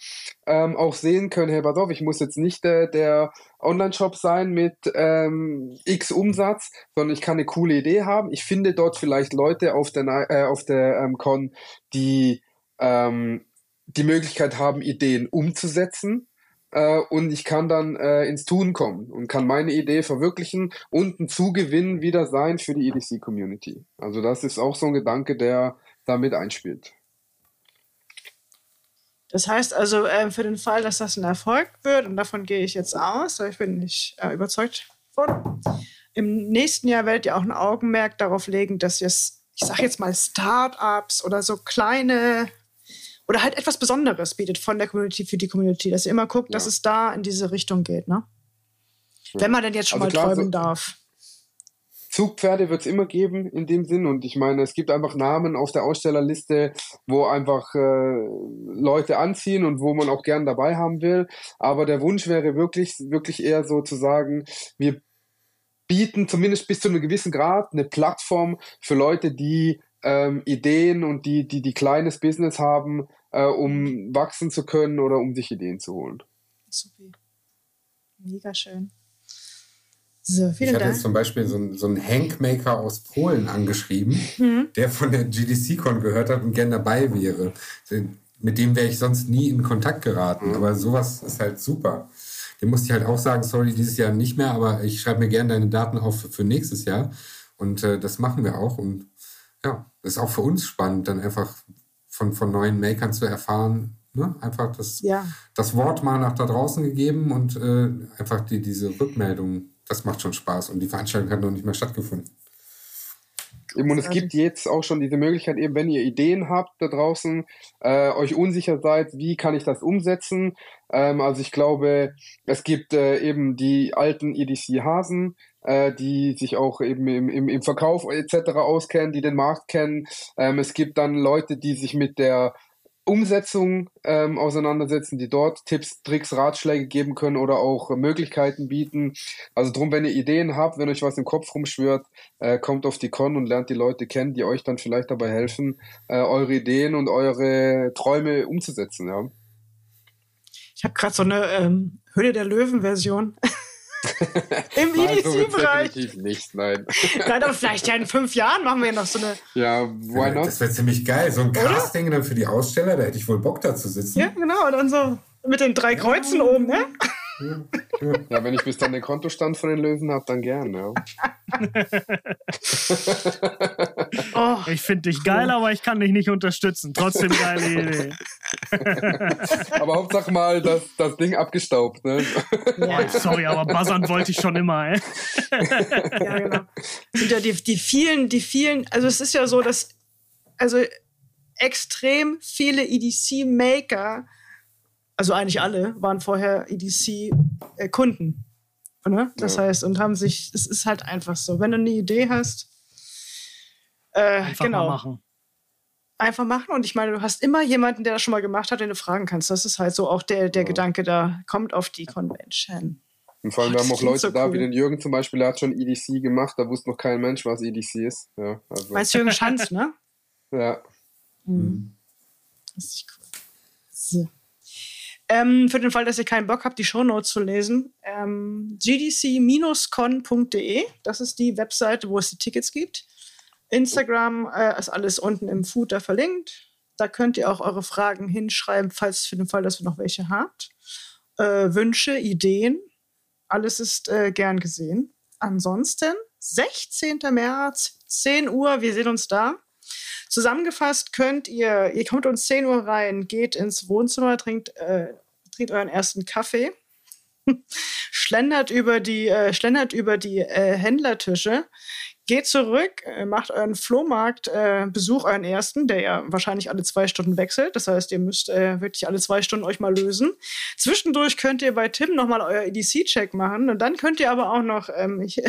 Speaker 4: ähm, auch sehen können, hey, pass auf, ich muss jetzt nicht äh, der Online-Shop sein mit ähm, X Umsatz, sondern ich kann eine coole Idee haben. Ich finde dort vielleicht Leute auf der, äh, auf der ähm, Con, die ähm, die Möglichkeit haben, Ideen umzusetzen äh, und ich kann dann äh, ins Tun kommen und kann meine Idee verwirklichen und ein Zugewinn wieder sein für die EDC-Community. Also das ist auch so ein Gedanke, der damit einspielt.
Speaker 1: Das heißt also, äh, für den Fall, dass das ein Erfolg wird, und davon gehe ich jetzt aus, ich bin nicht äh, überzeugt von, im nächsten Jahr werdet ihr auch ein Augenmerk darauf legen, dass ihr, ich sage jetzt mal, Start-ups oder so kleine oder halt etwas Besonderes bietet von der Community für die Community, dass ihr immer guckt, ja. dass es da in diese Richtung geht, ne? Ja. Wenn man denn jetzt schon also mal klar, träumen so darf.
Speaker 4: Zugpferde wird es immer geben in dem Sinn und ich meine, es gibt einfach Namen auf der Ausstellerliste, wo einfach äh, Leute anziehen und wo man auch gern dabei haben will. Aber der Wunsch wäre wirklich, wirklich eher so zu sagen, wir bieten zumindest bis zu einem gewissen Grad eine Plattform für Leute, die ähm, Ideen und die, die, die kleines Business haben, äh, um wachsen zu können oder um sich Ideen zu holen.
Speaker 1: Super. Mega schön. So, vielen
Speaker 3: ich hatte
Speaker 1: Dank.
Speaker 3: jetzt zum Beispiel so, einen- so einen Hankmaker aus Polen angeschrieben, der von der GDC-Con gehört hat und gern dabei wäre. Mit dem wäre ich sonst nie in Kontakt geraten. Aber sowas ist halt super. Dem musste ich halt auch sagen, sorry, dieses Jahr nicht mehr, aber ich schreibe mir gerne deine Daten auf für, für nächstes Jahr. Und äh, das machen wir auch. Und ja, das ist auch für uns spannend, dann einfach von, von neuen Makern zu erfahren. Ne? Einfach das,
Speaker 1: Ja.
Speaker 3: das Wort mal nach da draußen gegeben und äh, einfach die, diese Rückmeldung, das macht schon Spaß. Und die Veranstaltung hat noch nicht mehr stattgefunden.
Speaker 4: Und es gibt jetzt auch schon diese Möglichkeit, eben wenn ihr Ideen habt da draußen, äh, euch unsicher seid, wie kann ich das umsetzen? Ähm, also ich glaube, es gibt äh, eben die alten EDC-Hasen, äh, die sich auch eben im, im, im Verkauf etc. auskennen, die den Markt kennen. Ähm, es gibt dann Leute, die sich mit der Umsetzung ähm, auseinandersetzen, die dort Tipps, Tricks, Ratschläge geben können oder auch Möglichkeiten bieten. Also drum, wenn ihr Ideen habt, wenn euch was im Kopf rumschwirrt, äh, kommt auf die Con und lernt die Leute kennen, die euch dann vielleicht dabei helfen, äh, eure Ideen und eure Träume umzusetzen. Ja.
Speaker 1: Ich habe gerade so eine ähm, Höhle der Löwen-Version. [laughs] Im [laughs] EDC-Bereich.
Speaker 4: definitiv nicht, nein. [laughs]
Speaker 1: Nein, aber vielleicht ja in fünf Jahren machen wir ja noch so eine.
Speaker 4: Ja, why not?
Speaker 3: Das wäre ziemlich geil. So ein Casting dann für die Aussteller, da hätte ich wohl Bock da zu sitzen.
Speaker 1: Ja, genau. Und dann so mit den drei Kreuzen oben, ne?
Speaker 4: Ja, wenn ich bis dann den Kontostand von den Löwen habe, dann gern, ja.
Speaker 1: Oh,
Speaker 2: Ich finde dich geil, aber ich kann dich nicht unterstützen. Trotzdem geile Idee. [laughs]
Speaker 4: Aber Hauptsache mal das, das Ding abgestaubt, ne?
Speaker 2: Boah, sorry, aber buzzern wollte ich schon immer, ey.
Speaker 1: ja, genau. Sind ja die, die vielen, die vielen, also es ist ja so, dass also extrem viele EDC-Maker, also eigentlich alle, waren vorher EDC-Kunden. Ne? Das
Speaker 4: Ja.
Speaker 1: heißt, und haben sich, es ist halt einfach so, wenn du eine Idee hast, äh,
Speaker 2: Einfach
Speaker 1: genau,
Speaker 2: mal machen.
Speaker 1: einfach machen. Und ich meine, du hast immer jemanden, der das schon mal gemacht hat, den du fragen kannst. Das ist halt so auch der, der
Speaker 4: Ja.
Speaker 1: Gedanke da, kommt auf die Convention.
Speaker 4: Und vor allem,
Speaker 1: Oh,
Speaker 4: wir
Speaker 1: das
Speaker 4: haben auch Leute
Speaker 1: so
Speaker 4: da,
Speaker 1: cool.
Speaker 4: wie den Jürgen zum Beispiel, der hat schon EDC gemacht, da wusste noch kein Mensch, was EDC ist. Ja, also,
Speaker 1: Meinst du Jürgen Schanz, ne?
Speaker 4: ja.
Speaker 1: Mhm. Richtig cool. So. Ähm, für den Fall, dass ihr keinen Bock habt, die Shownotes zu lesen, ähm, gdc-con.de, das ist die Webseite, wo es die Tickets gibt. Instagram äh, ist alles unten im Footer verlinkt. Da könnt ihr auch eure Fragen hinschreiben, falls für den Fall, dass ihr noch welche habt. Äh, Wünsche, Ideen, alles ist äh, gern gesehen. Ansonsten, 16. März, 10 Uhr, wir sehen uns da. Zusammengefasst könnt ihr, ihr kommt um 10 Uhr rein, geht ins Wohnzimmer, trinkt, äh, trinkt euren ersten Kaffee, [laughs] schlendert über die, äh, schlendert über die äh, Händlertische, geht zurück, äh, macht euren Flohmarkt-Besuch, äh, Besuch, euren ersten, der ja wahrscheinlich alle zwei Stunden wechselt. Das heißt, ihr müsst äh, wirklich alle zwei Stunden euch mal lösen. Zwischendurch könnt ihr bei Tim nochmal euer EDC-Check machen und dann könnt ihr aber auch noch ähm, ich,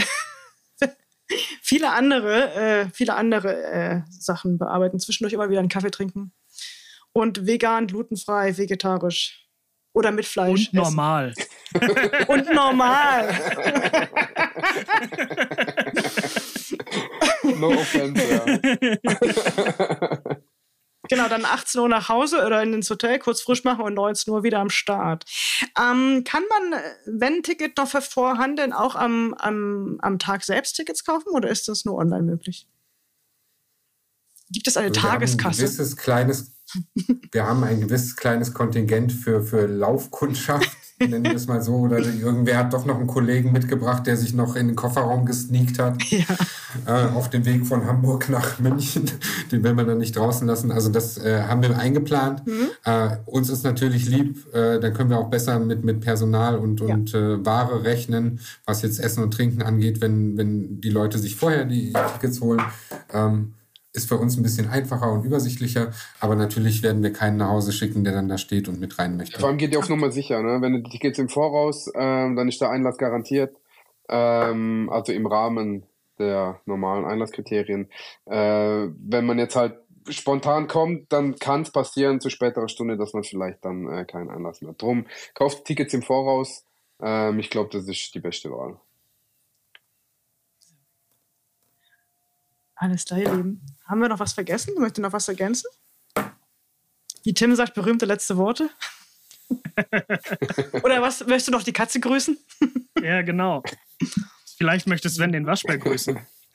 Speaker 1: [laughs] viele andere, äh, viele andere äh, Sachen bearbeiten. Zwischendurch immer wieder einen Kaffee trinken. Und vegan, glutenfrei, vegetarisch. Oder mit Fleisch.
Speaker 2: Und normal.
Speaker 1: Essen. [laughs] Und normal.
Speaker 4: No offense, ja. [laughs]
Speaker 1: Genau, dann 18 Uhr nach Hause oder ins Hotel, kurz frisch machen und 19 Uhr wieder am Start. Ähm, kann man, äh, wenn ein Ticket noch vorhanden, auch am, am, am Tag selbst Tickets kaufen oder ist das nur online möglich? Gibt es eine
Speaker 3: Also wir haben ein
Speaker 1: Tageskasse?
Speaker 3: gewisses kleines, wir haben ein gewisses kleines Kontingent für, für Laufkundschaft, [laughs] nennen wir es mal so. Oder irgendwer hat doch noch einen Kollegen mitgebracht, der sich noch in den Kofferraum gesneakt hat.
Speaker 1: Ja.
Speaker 3: Äh, auf dem Weg von Hamburg nach München. [laughs] Den will man dann nicht draußen lassen. Also das äh, haben wir eingeplant.
Speaker 1: Mhm.
Speaker 3: Äh, uns ist natürlich lieb, äh, dann können wir auch besser mit, mit Personal und,
Speaker 1: Ja.
Speaker 3: und äh, Ware rechnen, was jetzt Essen und Trinken angeht, wenn, wenn die Leute sich vorher die Tickets holen. Ähm, ist für uns ein bisschen einfacher und übersichtlicher, aber natürlich werden wir keinen nach Hause schicken, der dann da steht und mit rein möchte.
Speaker 4: Vor allem geht ihr auf Nummer sicher, ne? Wenn du die Tickets im Voraus, ähm, dann ist der Einlass garantiert. Ähm, also im Rahmen der normalen Einlasskriterien. Äh, wenn man jetzt halt spontan kommt, dann kann es passieren zu späterer Stunde, dass man vielleicht dann äh, keinen Einlass mehr hat. Drum kauft Tickets im Voraus. Ähm, ich glaube, das ist die beste Wahl.
Speaker 1: Alles klar, ihr Lieben. Haben wir noch was vergessen? Möchtet ihr noch was ergänzen? Wie Tim sagt, berühmte letzte Worte. [laughs] Oder was? Möchtest du noch die Katze grüßen? [laughs]
Speaker 2: Ja, genau. Vielleicht möchte Sven den Waschbär grüßen. [laughs]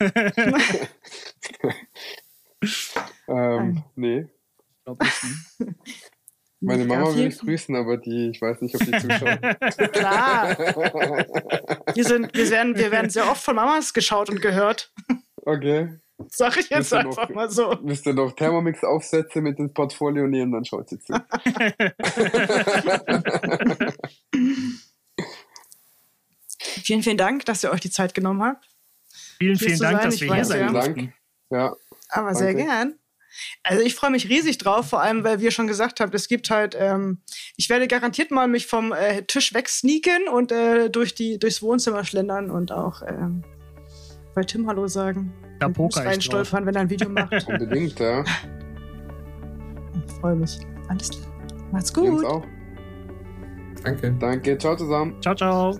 Speaker 4: ähm, nee.
Speaker 2: Ich nicht.
Speaker 4: Meine
Speaker 1: Ja,
Speaker 4: Mama will ich grüßen, aber die, ich weiß nicht, ob die zuschaut.
Speaker 1: Klar. Wir, sind, wir, werden, wir werden sehr oft von Mamas geschaut und gehört.
Speaker 4: okay.
Speaker 1: Sag ich jetzt einfach
Speaker 4: noch-
Speaker 1: mal so.
Speaker 4: Müsst ihr noch Thermomix-Aufsätze mit ins Portfolio nehmen, dann schaut sie zu. [laughs]
Speaker 1: Vielen, vielen Dank, dass ihr euch die Zeit genommen habt.
Speaker 2: Vielen, vielen Dank,
Speaker 1: sein,
Speaker 2: dass
Speaker 1: ich
Speaker 2: wir hier sein.
Speaker 4: Dank. Ja,
Speaker 1: Aber sehr
Speaker 4: Danke.
Speaker 1: gern. Also ich freue mich riesig drauf, vor allem, weil wir schon gesagt haben, es gibt halt, ähm, ich werde garantiert mal mich vom äh, Tisch wegsneaken und äh, durch die, durchs Wohnzimmer schlendern und auch ähm, bei Tim Hallo sagen.
Speaker 2: Da poker ich
Speaker 1: reinstolpern, wenn er ein Video macht. [laughs]
Speaker 4: unbedingt, ja.
Speaker 1: Ich freue mich. Alles klar. Macht's gut.
Speaker 4: auch.
Speaker 3: Danke.
Speaker 4: Danke, ciao zusammen.
Speaker 2: Ciao, ciao.